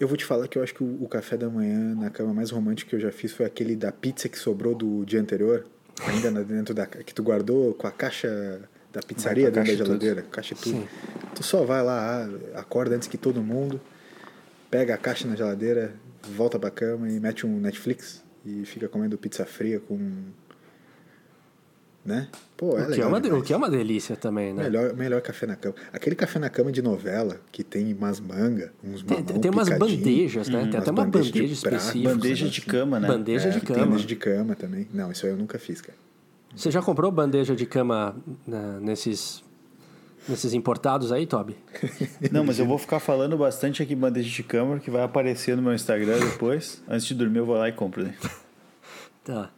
Eu vou te falar que eu acho que o, o café da manhã na cama mais romântico que eu já fiz foi aquele da pizza que sobrou do dia anterior, ainda dentro da que tu guardou com a caixa da pizzaria dentro da e tudo. geladeira, caixa tudo. Sim. Tu só vai lá, acorda antes que todo mundo, pega a caixa na geladeira, volta pra cama e mete um Netflix e fica comendo pizza fria com né? Pô, é o, que é legal uma, de- demais. o que é uma delícia também, né? Melhor, melhor café na cama. Aquele café na cama de novela que tem umas mangas, uns Tem, mamão tem umas bandejas, né? Tem umas até uma de bandeja prato, específica. Bandeja assim. de cama, né? Bandeja de Tem cama. bandeja de cama também. Não, isso aí eu nunca fiz, cara. Você já comprou bandeja de cama né, nesses, nesses importados aí, Toby? Não, mas eu vou ficar falando bastante aqui bandeja de câmara que vai aparecer no meu Instagram depois. Antes de dormir eu vou lá e compro. Né? Tá.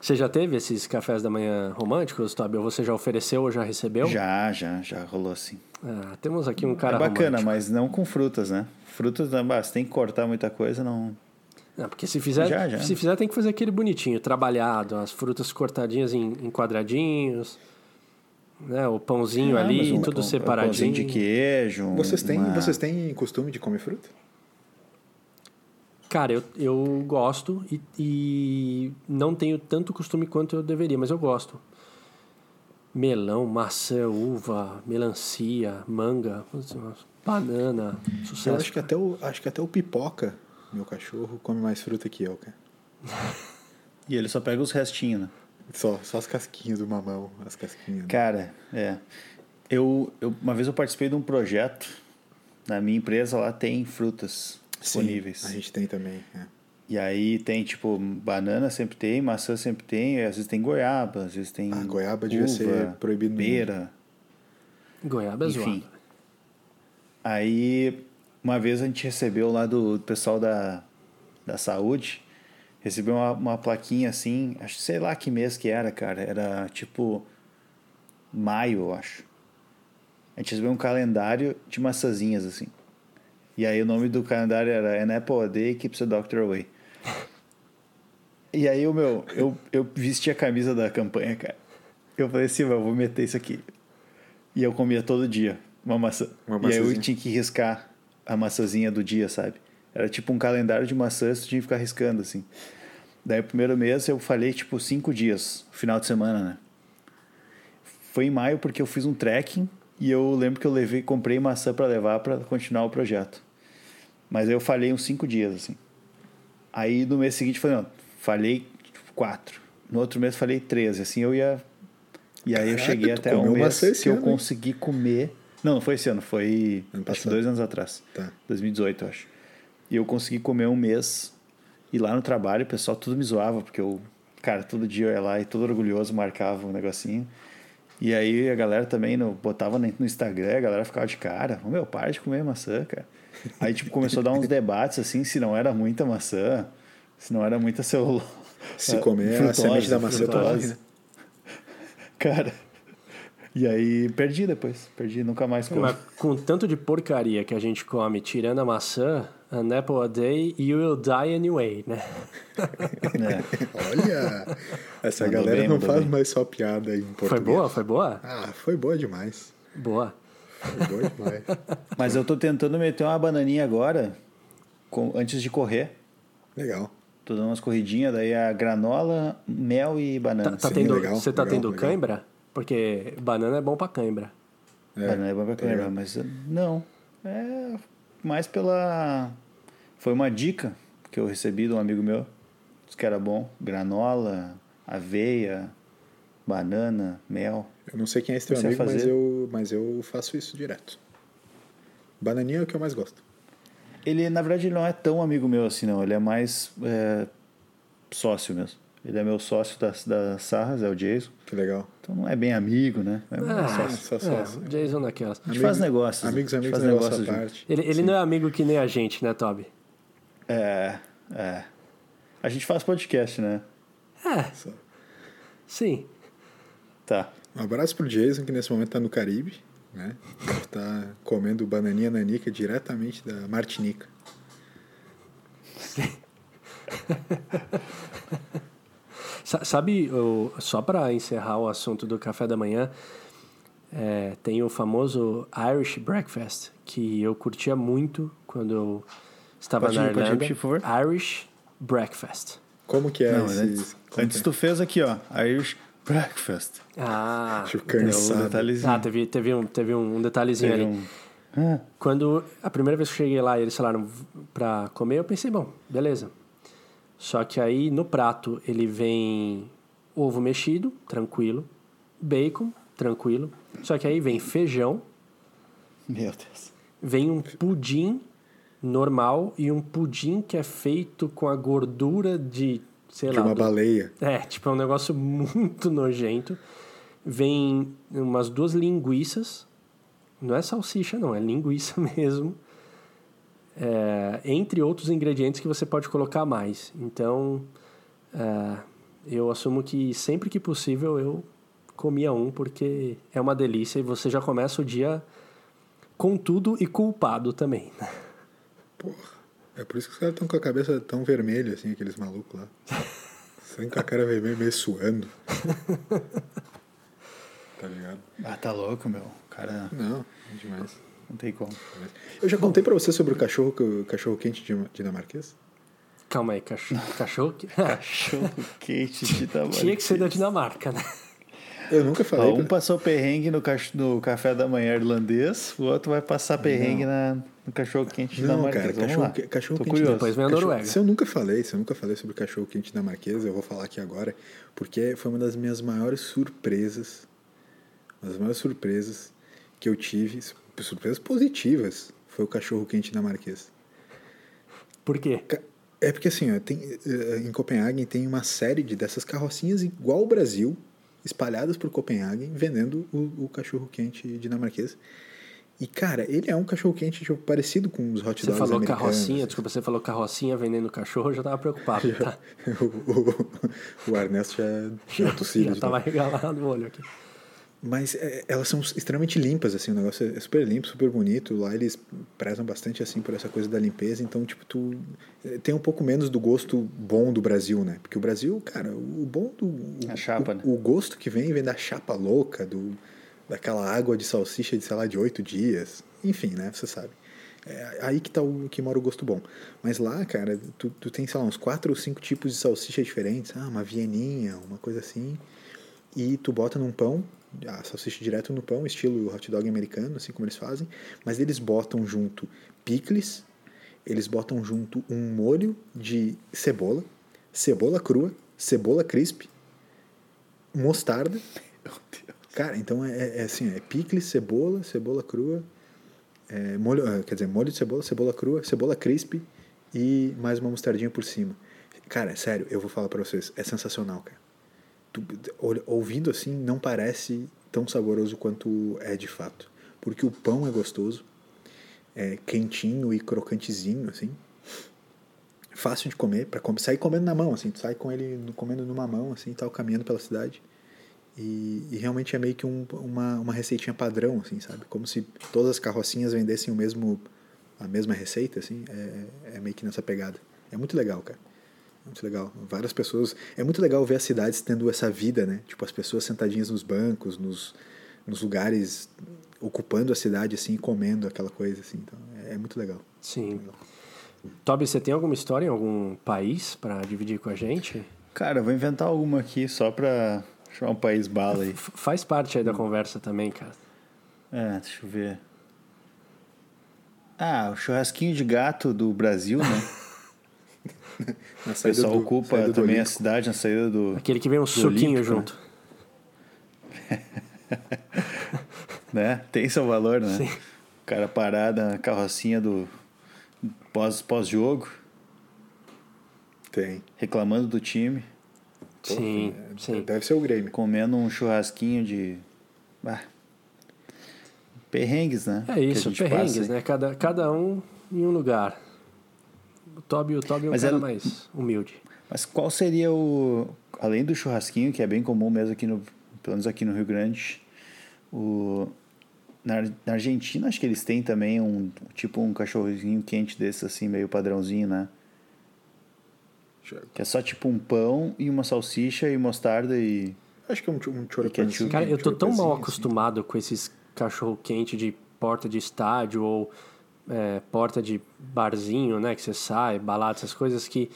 Você já teve esses cafés da manhã românticos, Toby? Ou você já ofereceu ou já recebeu? Já, já, já rolou assim. Ah, temos aqui um cara é bacana, romântico. mas não com frutas, né? Frutas, bah, você tem que cortar muita coisa, não. Não, porque se fizer, Já, já. se fizer tem que fazer aquele bonitinho, trabalhado, as frutas cortadinhas em, em quadradinhos, né? O pãozinho Ah, ali, mas um tudo pão- separadinho. Um pãozinho de queijo. Vocês têm, uma- vocês têm costume de comer fruta? Cara, eu, eu gosto e, e não tenho tanto costume quanto eu deveria, mas eu gosto. Melão, maçã, uva, melancia, manga, banana, Eu sucesso. acho que até o, acho que até o pipoca, meu cachorro, come mais fruta que eu, cara. E ele só pega os restinhos, né? Só, só as casquinhas do mamão, as casquinhas. né? Cara, é. Eu, eu, uma vez eu participei de um projeto. Na minha empresa lá tem frutas Sim, disponíveis. a gente tem também. é. E aí tem, tipo, banana sempre tem, maçã sempre tem, às vezes tem goiaba, às vezes tem. Ah, goiaba devia uva, ser proibido Pera. Goiaba é Enfim. zoado. Aí, uma vez a gente recebeu lá do pessoal da, da saúde, recebeu uma, uma plaquinha assim, acho sei lá que mês que era, cara. Era tipo maio, eu acho. A gente recebeu um calendário de maçãzinhas, assim. E aí o nome do calendário era An Apple a Day Keeps a Doctor Away. E aí o meu, eu, eu vesti a camisa da campanha, cara. Eu falei assim, "Meu, eu vou meter isso aqui. E eu comia todo dia uma maçã. Uma e aí eu tinha que riscar a maçãzinha do dia, sabe? Era tipo um calendário de maçãs, tu tinha que ficar riscando, assim. Daí o primeiro mês eu falei, tipo, cinco dias, final de semana, né? Foi em maio porque eu fiz um trekking e eu lembro que eu levei, comprei maçã para levar para continuar o projeto. Mas aí eu falei uns cinco dias, assim. Aí no mês seguinte eu falei, não, falei quatro. No outro mês falei 13, assim eu ia. E aí eu Caraca, cheguei tu até um mês que eu ano, hein? consegui comer. Não, não foi esse ano, foi Ano acho que dois anos atrás. Tá. 2018, eu acho. E eu consegui comer um mês. E lá no trabalho o pessoal tudo me zoava, porque eu, cara, todo dia eu ia lá e todo orgulhoso marcava um negocinho. E aí a galera também no, botava no no Instagram, a galera ficava de cara, ô meu, para de comer maçã, cara. Aí tipo, começou a dar uns debates assim, se não era muita maçã, se não era muita celulose. Se comer a frutose, semente da maçã, frutose. né? Cara. E aí perdi depois. Perdi, nunca mais comi. Mas com tanto de porcaria que a gente come, tirando a maçã, an apple a day, you will die anyway, né? É. Olha! Essa Mandou galera bem, não faz bem. mais só piada em português. Foi boa? Foi boa? Ah, foi boa demais. Boa. Foi boa demais. Mas eu tô tentando meter uma bananinha agora, com- antes de correr. Legal. Tô dando umas corridinhas, daí a granola, mel e Tá, banana. tá Sim, tendo, legal, você tá legal, tendo legal. cãibra? Porque banana é bom pra cãibra. É, banana é bom pra caramba, legal. mas não. É mais pela. Foi uma dica que eu recebi de um amigo meu. Disse que era bom. Granola, aveia, banana, mel. Eu não sei quem é esse teu amigo, vai mas fazer? eu, mas eu faço isso direto. Bananinha é o que eu mais gosto. Ele, na verdade, ele não é tão amigo meu assim, não. Ele é mais é, sócio mesmo. Ele é meu sócio das, das Sarras, é o Jason. Que legal. Então não é bem amigo, né? É Ah, sócio. só sócio. é, Jason daquelas. A gente faz negócios. Amigos, amigos, faz negócio à negócios parte. Ele, ele não é amigo que nem a gente, né, Toby? É, é. A gente faz podcast, né? É, Só. sim. Tá. Um abraço pro Jason, que nesse momento tá no Caribe, né? Tá comendo bananinha nanica diretamente da Martinica. Sa- Sabe, só para encerrar o assunto do café da manhã, é, tem o famoso Irish Breakfast, que eu curtia muito quando eu estava Pode- na pode Irlanda. repetir, por favor? Irish Breakfast. Como que é Não, esse... antes, como antes que tu fez aqui, ó. Irish Breakfast. Ah, Tem um cansado. detalhezinho. ah teve, teve, um, teve um detalhezinho Teve ali. um- Ah, Quando a primeira vez que eu cheguei lá e eles falaram pra comer, eu pensei, bom, beleza. Só que aí no prato ele vem ovo mexido, tranquilo, bacon, tranquilo. Só que aí vem feijão, meu Deus. vem um pudim normal e um pudim que é feito com a gordura de, sei De lá, uma do- baleia. é, tipo, é um negócio muito nojento. Vem umas duas linguiças. Não é salsicha, não, é linguiça mesmo. É, entre outros ingredientes que você pode colocar mais. Então, é, eu assumo que sempre que possível eu comia um, porque é uma delícia e você já começa o dia com tudo e culpado também. Porra. É por isso que os caras estão com a cabeça tão vermelha, assim, aqueles malucos lá. Sempre com a cara vermelha, meio suando. Tá ligado? Ah, tá louco, meu. Cara, Não, demais. não tem como. Eu já contei pra você sobre o cachorro, o cachorro quente de dinamarquês? Calma aí, cachorro. cachorro Cachorro quente de tamanho. Tinha que ser da Dinamarca, né? Eu nunca falei. Ó, um pra- passou perrengue no, cach... no café da manhã irlandês, o outro vai passar perrengue na... no cachorro quente Não, dinamarquês. cara, cachorro, lá. cachorro Tô quente. curioso. Depois vem a cachorro- Noruega. Se eu nunca falei, se eu nunca falei sobre cachorro quente dinamarquês, eu vou falar aqui agora, porque foi uma das minhas maiores surpresas, uma das maiores surpresas que eu tive, surpresas positivas, foi o cachorro quente dinamarquês. Por quê? Ca- É porque assim, ó, tem, eh, em Copenhague tem uma série de dessas carrocinhas igual o Brasil, espalhadas por Copenhague, vendendo o, o cachorro quente dinamarquês. E, cara, ele é um cachorro quente tipo, parecido com os hot Você dogs falou americanos. carrocinha, desculpa, você falou carrocinha vendendo cachorro, eu já tava preocupado, tá? o, o, o Ernesto já, já tossiu Já de tava regalado o olho aqui. Mas é, elas são extremamente limpas, assim, o negócio é super limpo, super bonito. Lá eles prezam bastante, assim, por essa coisa da limpeza. Então, tipo, tu eh, tem um pouco menos do gosto bom do Brasil, né? Porque o Brasil, cara, o bom do... o- A chapa, o, né? o gosto que vem, vem da chapa louca, do, daquela água de salsicha de, sei lá, de oito dias. Enfim, né? Você sabe. É aí que tá o que mora o gosto bom. Mas lá, cara, tu, tu tem, sei lá, uns quatro ou cinco tipos de salsicha diferentes. Ah, uma vieninha, uma coisa assim. E tu bota num pão, a salsicha direto no pão, estilo hot dog americano, assim como eles fazem. Mas eles botam junto picles, eles botam junto um molho de cebola, cebola crua, cebola crisp, mostarda. Meu Deus. Cara, então é, é assim, é picles, cebola, cebola crua, é, molho, ah, quer dizer, molho de cebola, cebola crua, cebola crisp e mais uma mostardinha por cima. Cara, sério, eu vou falar pra vocês, é sensacional, cara. Ouvindo assim, não parece tão saboroso quanto é de fato. Porque o pão é gostoso, é quentinho e crocantezinho, assim. fácil de comer, para sair comendo na mão, assim, tu sai com ele comendo numa mão, assim, tal, caminhando pela cidade. E, e realmente é meio que um, uma, uma receitinha padrão, assim, sabe? Como se todas as carrocinhas vendessem o mesmo, a mesma receita, assim, é, é meio que nessa pegada. É muito legal, cara. Muito legal. Várias pessoas. É muito legal ver as cidades tendo essa vida, né? Tipo, as pessoas sentadinhas nos bancos, nos, nos lugares, ocupando a cidade, assim, e comendo aquela coisa, assim. Então, é, é muito legal. Sim. Toby, você tem alguma história em algum país para dividir com a gente? Cara, eu vou inventar alguma aqui só pra chamar um país bala aí. F- faz parte aí da conversa também, cara. É, deixa eu ver. Ah, o churrasquinho de gato do Brasil, né? Na O pessoal do- ocupa do também a cidade na saída do. Aquele que vem um suquinho Olímpico, junto. Né? Tem seu valor, né? Sim. O cara parar na carrocinha do pós- pós-jogo, Tem. reclamando do time, Sim, É, sim. Deve ser o Grêmio. comendo um churrasquinho de. Ah, perrengues, né? É isso, perrengues, passa né? Cada, cada um em um lugar. O Toby, o Toby é um Mas cara é- mais humilde. Mas qual seria o. Além do churrasquinho, que é bem comum mesmo aqui no. Pelo menos aqui no Rio Grande. O, na, na Argentina, acho que eles têm também um. Tipo um cachorrinho quente desse, assim, meio padrãozinho, né? Que é só tipo um pão e uma salsicha e mostarda e. Acho que é um, um ketchup. choripanzinho. Cara, eu tô tão mal assim. acostumado com esses cachorro-quente de porta de estádio ou é, porta de barzinho, né? Que você sai, balada, essas coisas que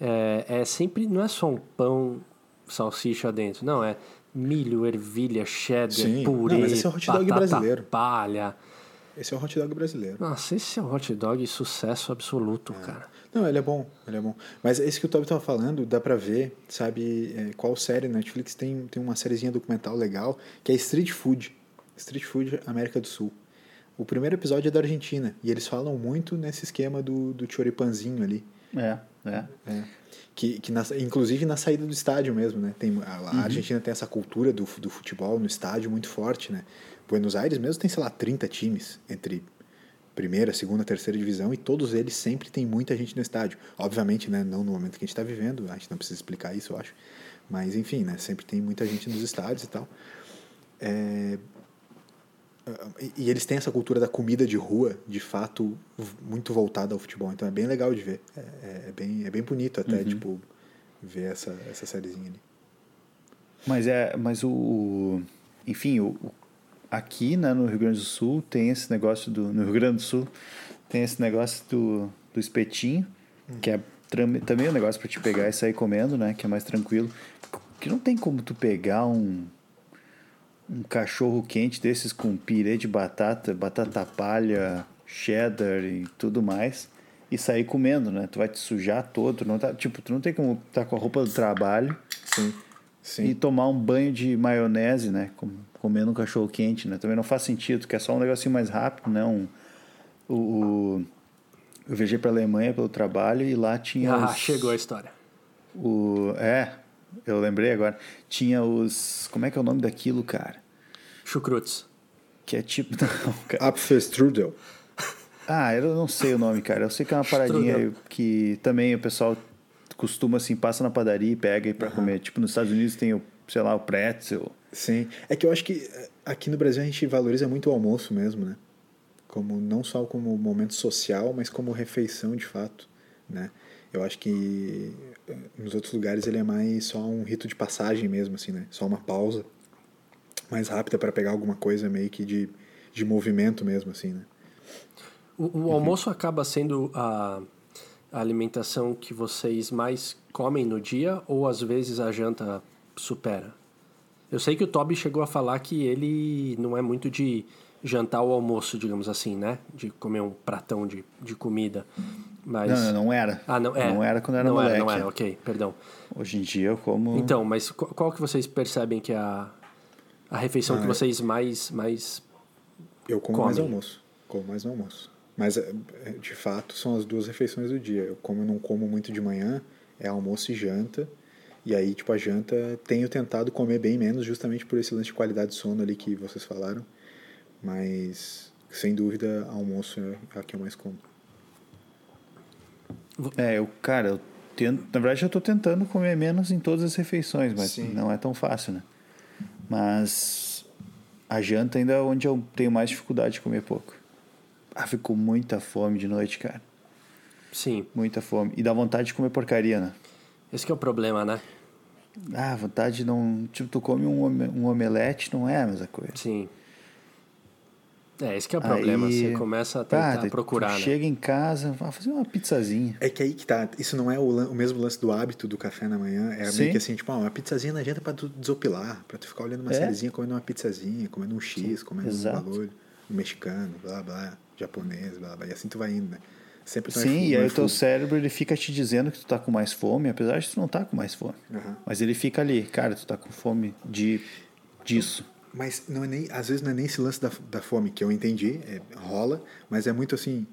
é, é sempre, não é só um pão, salsicha dentro, não, é milho, ervilha, cheddar, Sim. purê, Não, mas esse é o hot dog brasileiro. palha. Esse é o hot dog brasileiro. Nossa, esse é um hot dog sucesso absoluto, É. cara. Não, ele é bom, ele é bom. Mas esse que o Toby tava falando, dá pra ver, sabe, é, qual série na Netflix tem, tem uma sériezinha documental legal, que é Street Food. Street Food América do Sul. O primeiro episódio é da Argentina, e eles falam muito nesse esquema do, do choripanzinho ali. É, é. É. Que, que na- inclusive na saída do estádio mesmo, né? Tem, a, a Argentina tem essa cultura do, do futebol no estádio muito forte, né? Buenos Aires mesmo tem, sei lá, 30 times entre primeira, segunda, terceira divisão e todos eles sempre tem muita gente no estádio. Obviamente, né? Não no momento que a gente está vivendo, a gente não precisa explicar isso, eu acho. Mas, enfim, né? Sempre tem muita gente nos estádios e tal. É, e- E eles têm essa cultura da comida de rua, de fato, muito voltada ao futebol. Então é bem legal de ver. É, é- é bem, é bem bonito até, tipo, ver essa, essa sériezinha ali. Mas é. Mas o. enfim, o, aqui né, no Rio Grande do Sul tem esse negócio do. No Rio Grande do Sul tem esse negócio do, do espetinho, que é também um negócio para te pegar e sair comendo, né? Que é mais tranquilo. Que não tem como tu pegar um. Um cachorro quente desses com pirê de batata, batata palha, cheddar e tudo mais. E sair comendo, né? Tu vai te sujar todo. Não tá, tipo, tu não tem como estar com a roupa do trabalho Sim, sim. e tomar um banho de maionese, né? Com- Comendo um cachorro quente, né? Também não faz sentido, que é só um negocinho mais rápido, né? Um, o, o- eu viajei para Alemanha pelo trabalho e lá tinha Ah, os, chegou a história. o é, eu lembrei agora. Tinha os, como é que é o nome daquilo, cara? Chucrutes. Que é tipo, não, cara. Apfelstrudel. Ah, eu não sei o nome, cara. Eu sei que é uma paradinha Strudel. que também o pessoal costuma assim, passa na padaria e pega aí para comer. Tipo, nos Estados Unidos tem o, sei lá, o pretzel. Sim. É que eu acho que eh, aqui no Brasil a gente valoriza muito o almoço mesmo, né? Como, não só como momento social, mas como refeição de fato, né? Eu acho que eh, nos outros lugares ele é mais só um rito de passagem mesmo, assim, né? Só uma pausa mais rápida para pegar alguma coisa meio que de, de movimento mesmo, assim, né? O, o almoço acaba sendo a, a alimentação que vocês mais comem no dia ou às vezes a janta supera? Eu sei que o Toby chegou a falar que ele não é muito de jantar ou almoço, digamos assim, né? De comer um pratão de, de comida. Mas... Não, não, não era. Ah, não, é. Não era quando era não moleque. Era, não era, ok, perdão. Hoje em dia eu como. Então, mas qual, qual que vocês percebem que é a, a refeição Ah, que é. vocês mais, mais... Eu como mais Come. almoço. Como mais no almoço. Mas, eh, eh, de fato, são as duas refeições do dia. Eu como não como muito de manhã, é almoço e janta. E aí, tipo, a janta tenho tentado comer bem menos, justamente por esse lance de qualidade de sono ali que vocês falaram. Mas, sem dúvida, almoço é a que eu mais como. É, eu, cara, eu tento, na verdade eu tô tentando comer menos em todas as refeições, mas Sim. não é tão fácil, né? Mas a janta ainda é onde eu tenho mais dificuldade de comer pouco. Ah, fico muita fome de noite, cara. Sim, Muita fome. E dá vontade de comer porcaria, né? esse que é o problema, né? Ah, vontade de não. Tipo, tu come um, um omelete, não é a mesma coisa. Sim. É, esse que é o problema. Aí- Você começa a tentar tu- procurar, né? Chega em casa, vai fazer uma pizzazinha. É que aí que tá. Isso não é o, o mesmo lance do hábito do café na manhã. É Sim. meio que assim, tipo, ah, uma pizzazinha na janta pra tu desopilar, pra tu ficar olhando uma É. sériezinha, comendo uma pizzazinha, comendo um X, comendo exato. um valor, um mexicano, blá blá, japonês, blá blá. E assim tu vai indo, né? Sempre tu Sim, é, e aí o teu cérebro ele fica te dizendo que tu tá com mais fome, apesar de tu não tá com mais fome. Aham. Mas ele fica ali, cara, tu tá com fome de disso. Mas não é nem, às vezes não é nem esse lance da, da fome que eu entendi, é, rola, mas é muito assim,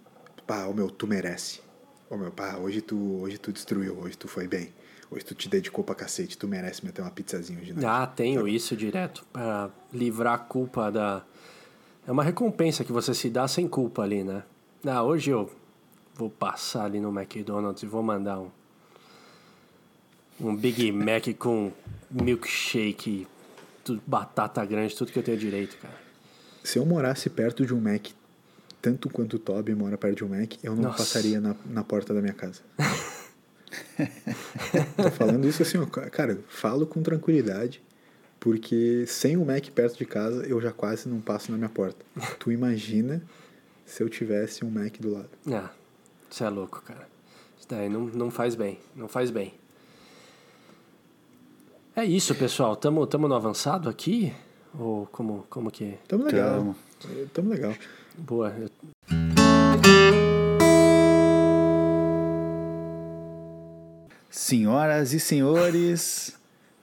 pá, ô meu, tu merece. Ô meu, pá, hoje tu, hoje tu destruiu, hoje tu foi bem. Hoje tu te dedicou pra cacete, tu merece meter uma pizzazinha hoje noite. Ah, tenho isso direto para livrar a culpa da. É uma recompensa que você se dá sem culpa ali, né? Ah, hoje eu vou passar ali no McDonald's e vou mandar um. Um Big Mac com milkshake, tudo, batata grande, tudo que eu tenho direito, cara. Se eu morasse perto de um Mac, tanto quanto o Toby mora perto de um Mac, eu não Nossa. passaria na, na porta da minha casa. Tô falando isso assim, ó, cara, falo com tranquilidade, porque sem um Mac perto de casa, eu já quase não passo na minha porta. Tu imagina se eu tivesse um Mac do lado. Ah, isso é louco, cara. Isso daí não, não faz bem, não faz bem. É isso, pessoal. Tamo, tamo no avançado aqui? Ou como, como que é? Tamo legal. Tamo. Tamo legal. Boa. eu- Senhoras e senhores,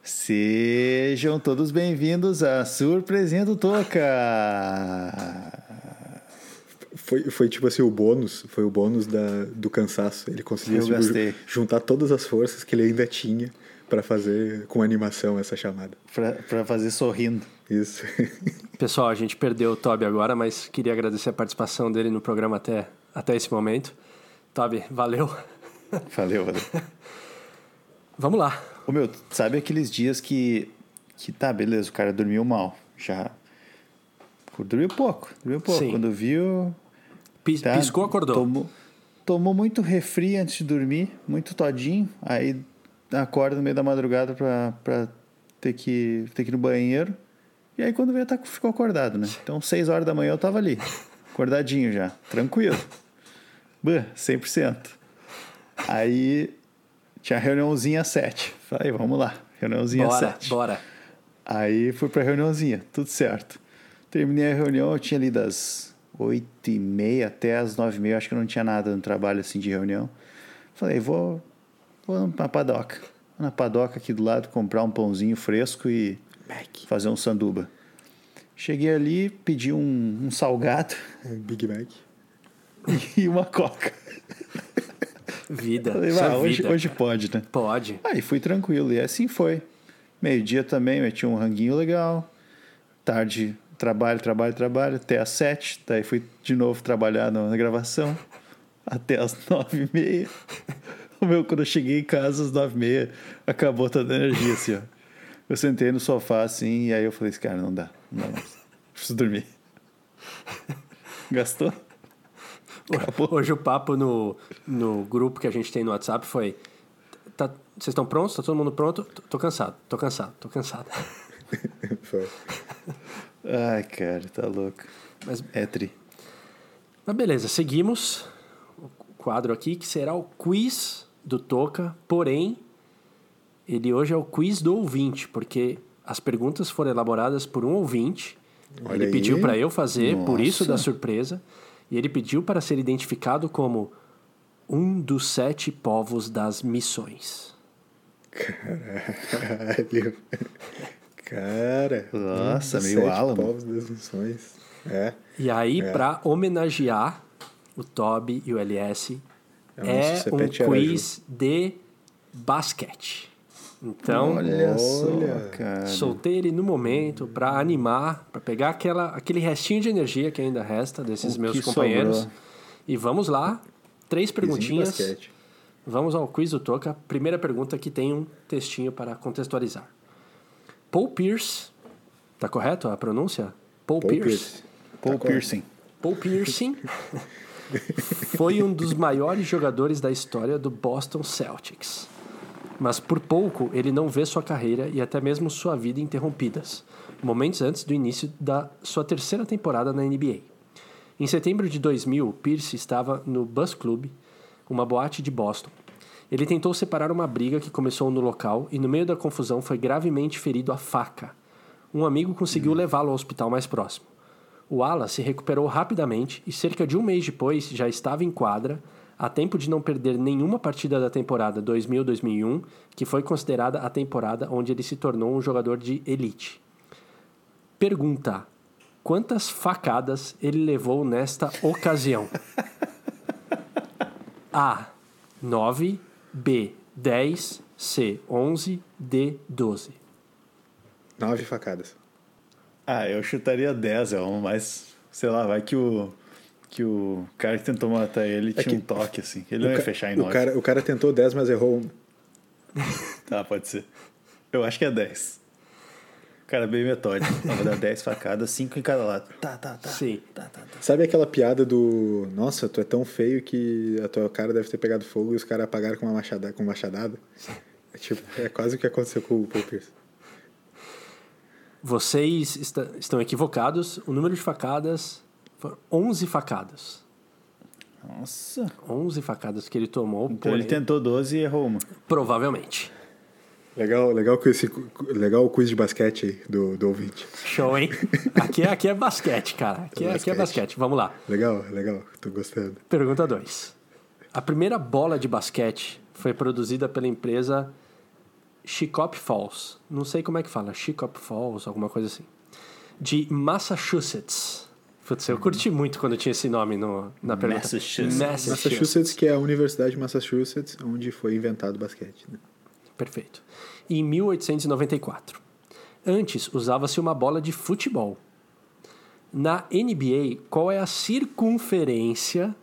sejam todos bem-vindos à Surpresinha do Toca. Foi, foi tipo assim, o bônus, foi o bônus da, do cansaço. Ele conseguiu tipo, juntar todas as forças que ele ainda tinha pra fazer com animação essa chamada. Pra, pra fazer sorrindo. Isso. Pessoal, a gente perdeu o Toby agora, mas queria agradecer a participação dele no programa até, até esse momento. Toby, valeu. Valeu, valeu. Vamos lá. Ô meu, sabe aqueles dias que, que tá, beleza, o cara dormiu mal, já. Dormiu pouco, dormiu pouco. Sim. Quando viu. Pis- tá, Piscou, acordou. Tomou, tomou muito refri antes de dormir, muito todinho, aí acorda no meio da madrugada pra, pra ter, que, ter que ir no banheiro. E aí quando veio, tá, ficou acordado, né? Então, seis horas da manhã eu tava ali, acordadinho já, tranquilo. Bah, 100%. Aí tinha reuniãozinha às sete. Falei, vamos lá, reuniãozinha às Bora, sete. bora. Aí fui pra reuniãozinha, tudo certo. Terminei a reunião, eu tinha ali das oito e meia até as nove e meia, acho que não tinha nada no trabalho assim de reunião. Falei, vou, vou na padoca. Vou na padoca aqui do lado, comprar um pãozinho fresco e fazer um sanduba. Cheguei ali, pedi um, um salgado Um Big Mac. e uma coca. Vida. Falei, é "Ah, hoje, vida. hoje pode, né? Pode. Aí fui tranquilo, e assim foi. Meio-dia também, meti um ranguinho legal. Tarde, trabalho, trabalho, trabalho, até às sete. Daí fui de novo trabalhar na, na gravação, até às nove e meia. Meu, quando eu cheguei em casa, às nove e meia, acabou toda a energia, assim, ó. Eu sentei no sofá, assim, e aí eu falei assim, cara, não dá, não dá mais. Preciso dormir. Gastou? Acabou. Hoje o papo no, no grupo que a gente tem no WhatsApp foi: tá, vocês estão prontos? Tá todo mundo pronto? Tô, tô cansado, tô cansado, tô cansado. Foi. Ai, cara, tá louco. Mas, É tri. mas beleza, seguimos o quadro aqui que será o quiz do Toca, porém, ele hoje é o quiz do ouvinte, porque as perguntas foram elaboradas por um ouvinte. Olha ele aí. pediu para eu fazer, por isso da Nossa. surpresa, e ele pediu para ser identificado como um dos sete povos das missões. Caralho. Cara. Nossa, um dos meio sete Alamo. povos das missões. É. E aí, É. pra homenagear o Toby e o LS, É é, um quiz de basquete. Então, Olha, só, cara. soltei ele no momento pra animar, pra pegar aquela, aquele restinho de energia que ainda resta desses O meus companheiros. sobrou. E vamos lá, três perguntinhas. Vamos ao quiz do Toca. Primeira pergunta que tem um textinho para contextualizar. Paul Pierce, tá correto a pronúncia? Paul, Paul Pierce. Pierce. Paul Tá Piercing. Paul Piercing foi um dos maiores jogadores da história do Boston Celtics. Mas por pouco ele não vê sua carreira e até mesmo sua vida interrompidas, momentos antes do início da sua terceira temporada na NBA. Em setembro de 2000, Pierce estava no Bus Club, uma boate de Boston. Ele tentou separar uma briga que começou no local e, no meio da confusão, foi gravemente ferido à faca. Um amigo conseguiu levá-lo ao hospital mais próximo. O Ala se recuperou rapidamente e, cerca de um mês depois, já estava em quadra, a tempo de não perder nenhuma partida da temporada 2000-2001, que foi considerada a temporada onde ele se tornou um jogador de elite. Pergunta: quantas facadas ele levou nesta ocasião? A. 9. B. 10. C. 11. D. 12. Nove facadas. Ah, eu chutaria 10, é um, mas sei lá, vai que o que o cara que tentou matar ele tinha que um toque assim. Ele não O ia ca- fechar em o 9. cara, o cara tentou 10, mas errou um. Tá, pode ser. Eu acho que é 10. O cara é bem metódico. Não, vai dar 10 facadas, 5 em cada lado. Tá, tá, tá. Sim. Tá, tá, tá. Sabe aquela piada do Nossa, tu é tão feio que a tua cara deve ter pegado fogo e os caras apagaram com uma machada, com machadada? É, tipo, é quase o que aconteceu com o Paul Pierce. Vocês esta- estão equivocados. O número de facadas foram 11 facadas. Nossa. 11 facadas que ele tomou, Então ele tentou 12 e errou uma. provavelmente. Legal, legal, com esse, legal o quiz de basquete aí do, do ouvinte. Show, hein? Aqui é, aqui é basquete, cara. Aqui é, aqui é Basquete. basquete. Vamos lá. Legal, legal, tô gostando. Pergunta 2. A primeira bola de basquete foi produzida pela empresa Shikop Falls. Não sei como é que fala. Shikop Falls, alguma coisa assim. De Massachusetts. Putz, eu curti muito quando tinha esse nome no, na pergunta. Massachusetts. Massachusetts, que é a Universidade de Massachusetts, onde foi inventado o basquete. Né? Perfeito. Em 1894. Antes usava-se uma bola de futebol. Na NBA, qual é a circunferência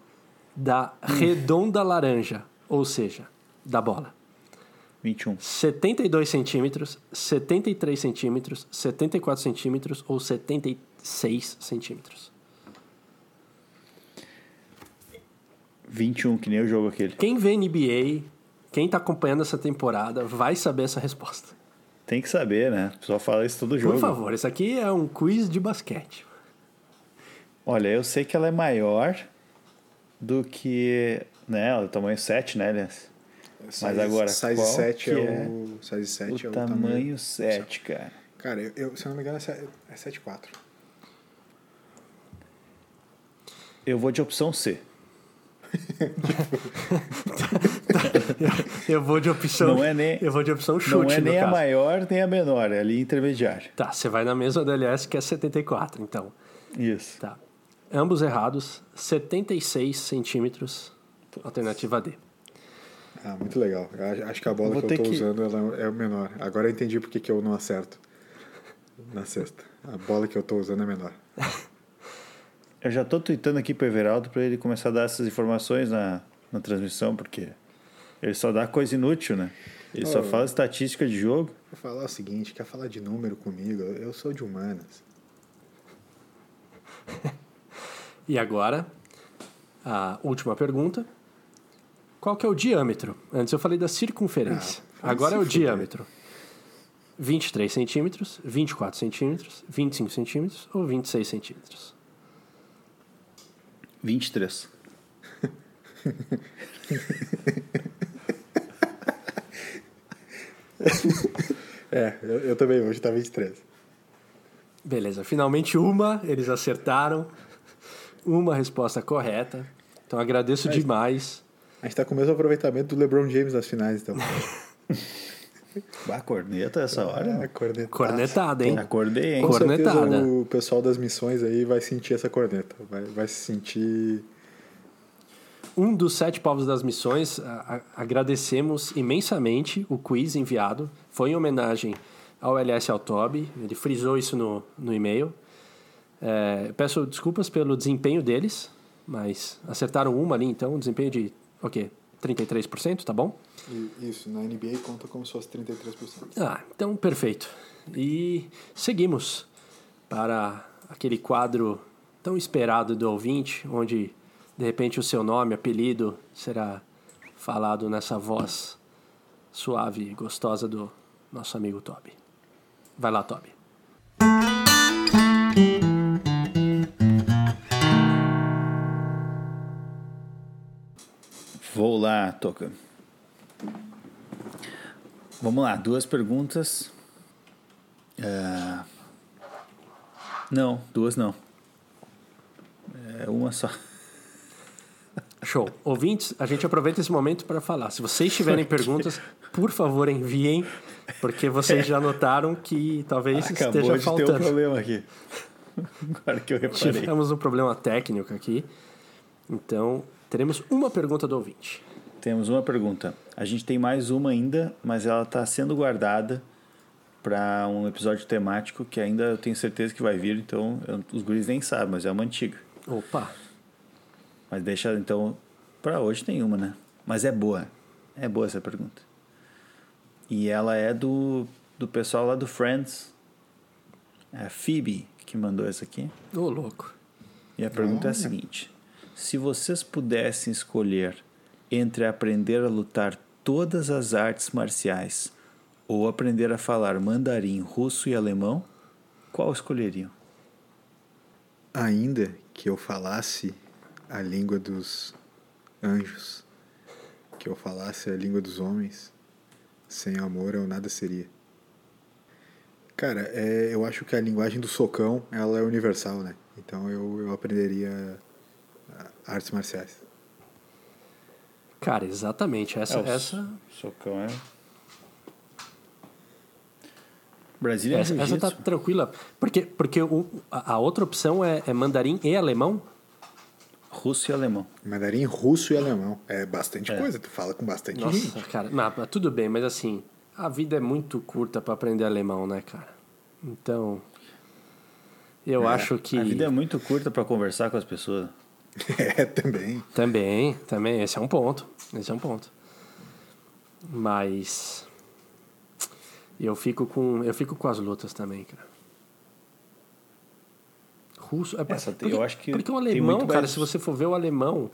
da redonda laranja? Ou seja, da bola? 21. 72 centímetros, 73 centímetros, 74 centímetros ou 76 centímetros? 21, que nem o jogo aquele. Quem vê NBA, quem está acompanhando essa temporada, vai saber essa resposta. Tem que saber, né? O pessoal fala isso todo jogo. Por favor, isso aqui é um quiz de basquete. Olha, eu sei que ela é maior do que. Né, ela é tamanho 7, né, aliás? Size- agora, size qual 7 que é, é o size 7 é o o tamanho tamanho. 7, cara. Cara, eu, eu- se eu não me engano é se- é 7,4. Eu vou de opção C. Eu vou de opção. Não é nem- Eu vou de opção chute, Não é nem a caso. maior nem a menor, é ali intermediária. Tá, você vai na mesma da LS que é 74, então. Isso. Tá. Ambos errados, 76 centímetros, alternativa D. Ah, muito legal. Acho- que a bola Vou que eu tô que- usando ela é o menor. Agora eu entendi porque que eu não acerto na cesta. A bola que eu tô usando é menor. Eu já tô tweetando aqui pro Everaldo pra ele começar a dar essas informações na, na transmissão, porque ele só dá coisa inútil, né? Ele só Oh. fala estatística de jogo. Vou falar o seguinte, quer falar de número comigo? Eu sou de humanas. E agora, a última pergunta. Qual que é o diâmetro? Antes eu falei da circunferência. Ah, agora é o fuder. diâmetro. 23 centímetros, 24 centímetros, 25 centímetros ou 26 centímetros? 23. É, eu, eu também, hoje tá 23. Beleza, finalmente uma, eles acertaram. Uma resposta correta. Então agradeço demais. A gente tá com o mesmo aproveitamento do LeBron James nas finais, então. Bah, corneta essa hora? É, corneta. Cornetada, hein? Acordei, hein? Com certeza Cornetada. o pessoal das missões aí vai sentir essa corneta. Vai, vai se sentir. Um dos sete povos das missões, a- a- agradecemos imensamente o quiz enviado. Foi em homenagem ao LS Autob, ele frisou isso no, no e-mail. É, peço desculpas pelo desempenho deles, mas acertaram uma ali, então, um desempenho de, o quê? 33%, tá bom? Isso, na NBA conta como se fosse 33%. Ah, então perfeito. E seguimos para aquele quadro tão esperado do ouvinte, onde de repente o seu nome, apelido será falado nessa voz suave e gostosa do nosso amigo Toby. Vai lá, Toby. Vou lá, Toca. Vamos lá, duas perguntas. É, Não, duas não. É uma só. Show. Ouvintes, a gente aproveita esse momento para falar. Se vocês tiverem perguntas, por favor enviem, porque vocês já notaram que talvez Acabou esteja de ter um faltando. problema aqui. Agora que eu reparei. Tivemos um problema técnico aqui. Então, teremos uma pergunta do ouvinte. Temos uma pergunta. A gente tem mais uma ainda, mas ela está sendo guardada para um episódio temático que ainda eu tenho certeza que vai vir, então eu- os guris nem sabem, mas é uma antiga. Opa, Mas deixa então para hoje tem uma, né? Mas é boa. É boa essa pergunta. E ela é do do pessoal lá do Friends. É a Phoebe que mandou essa aqui. ô louco. E a pergunta é a seguinte: se vocês pudessem escolher entre aprender a lutar todas as artes marciais ou aprender a falar mandarim, russo e alemão, qual escolheriam? Ainda que eu falasse a língua dos anjos, que eu falasse a língua dos homens, sem amor eu nada seria. Cara, é, eu acho que a linguagem do socão ela é universal, né? Então eu, eu aprenderia artes marciais. Cara, exatamente. Essa, É, o essa, Socão é. Brasília é essa, essa tá tranquila. Porque, porque o, a, a outra opção é, é mandarim e alemão? Russo e alemão. Mandarim, russo e alemão. É bastante É. coisa, tu fala com bastante Nossa, gente. cara. Não, tudo bem, mas assim, a vida é muito curta para aprender alemão, né, cara? Então. Eu É, acho que. A vida é muito curta para conversar com as pessoas. É, também. Também, também. Esse é um ponto. Esse é um ponto. Mas. Eu fico com. Eu fico com as lutas também, cara. Russo. É, Essa porque, eu acho que porque o alemão, cara, mais- se você for ver o alemão,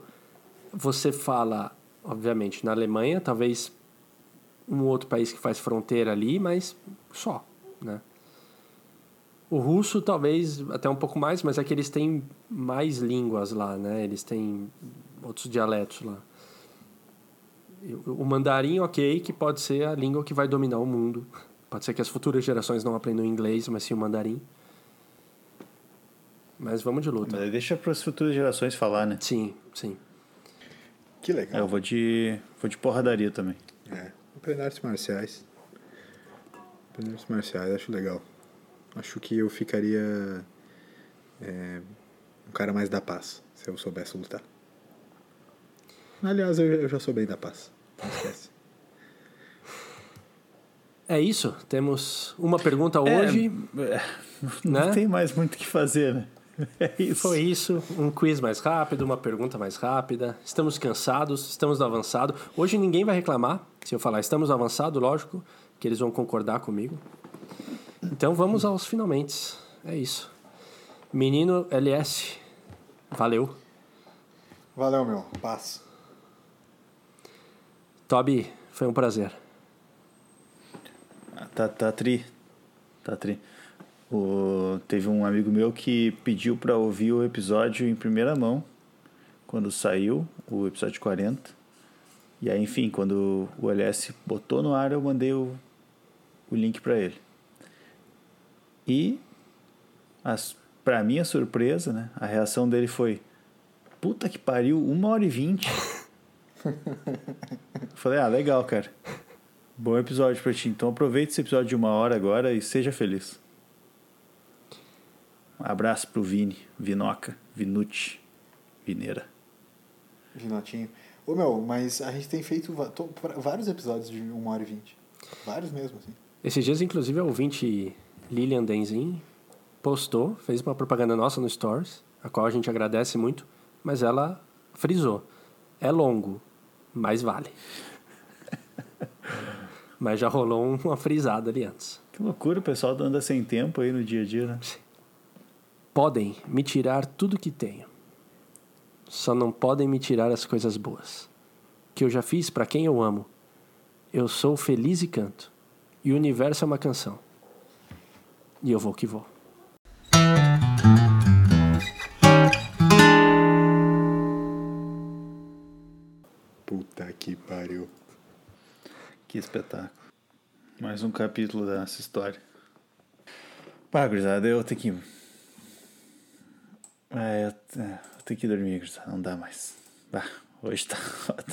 você fala, obviamente, na Alemanha, talvez um outro país que faz fronteira ali, mas só, né? O russo talvez até um pouco mais, mas é que eles têm mais línguas lá, né? Eles têm outros dialetos lá. O mandarim, ok, que pode ser a língua que vai dominar o mundo. Pode ser que as futuras gerações não aprendam inglês, mas sim o mandarim. Mas vamos de luta. Mas deixa para as futuras gerações falar, né? Sim, sim. Que É, legal. eu vou de, vou de porradaria também. É, aprender artes marciais. Aprender artes marciais, acho legal. Acho que eu ficaria é, um cara mais da paz, se eu soubesse lutar. Aliás, eu, eu já sou bem da paz. Não esquece. É isso. Temos uma pergunta hoje. É, não né? tem mais muito o que fazer, né? É isso. Foi isso, um quiz mais rápido, uma pergunta mais rápida. Estamos cansados, estamos no avançado. Hoje ninguém vai reclamar se eu falar estamos no avançado, lógico, que eles vão concordar comigo. Então vamos aos finalmente. É isso. Menino LS, valeu. Valeu, meu. Paz. Toby, foi um prazer. Tá, tá tri. Tá tri. O, teve um amigo meu que pediu para ouvir o episódio em primeira mão, quando saiu, o episódio 40. E aí, enfim, quando o LS botou no ar, eu mandei o, o link para ele. E, pra minha surpresa, né, a reação dele foi: Puta que pariu, uma hora e vinte. Eu Falei, ah, legal, cara. Bom episódio pra ti. Então aproveite esse episódio de uma hora agora e seja feliz. Um abraço pro Vini, Vinoca, Vinucci, Vineira. Vinotinho. Ô, meu, mas a gente tem feito vários episódios de 1 hora e 20. Vários mesmo, assim. Esses dias, inclusive, a ouvinte Lilian Denzin postou, fez uma propaganda nossa no Stories, a qual a gente agradece muito, mas ela frisou. É longo, mais vale. Mas já rolou uma frisada ali antes. Que loucura, o pessoal anda sem tempo aí no dia a dia, né? Podem me tirar tudo que tenho. Só não podem me tirar as coisas boas. Que eu já fiz para quem eu amo. Eu sou feliz e canto. E o universo é uma canção. E eu vou que vou. Puta que pariu. Que espetáculo. Mais um capítulo dessa história. Pá, gurizada, eu tenho que. É, eu, é, eu tenho que dormir, gurizada. Não dá mais. Bah, hoje tá foda.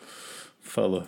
Falou.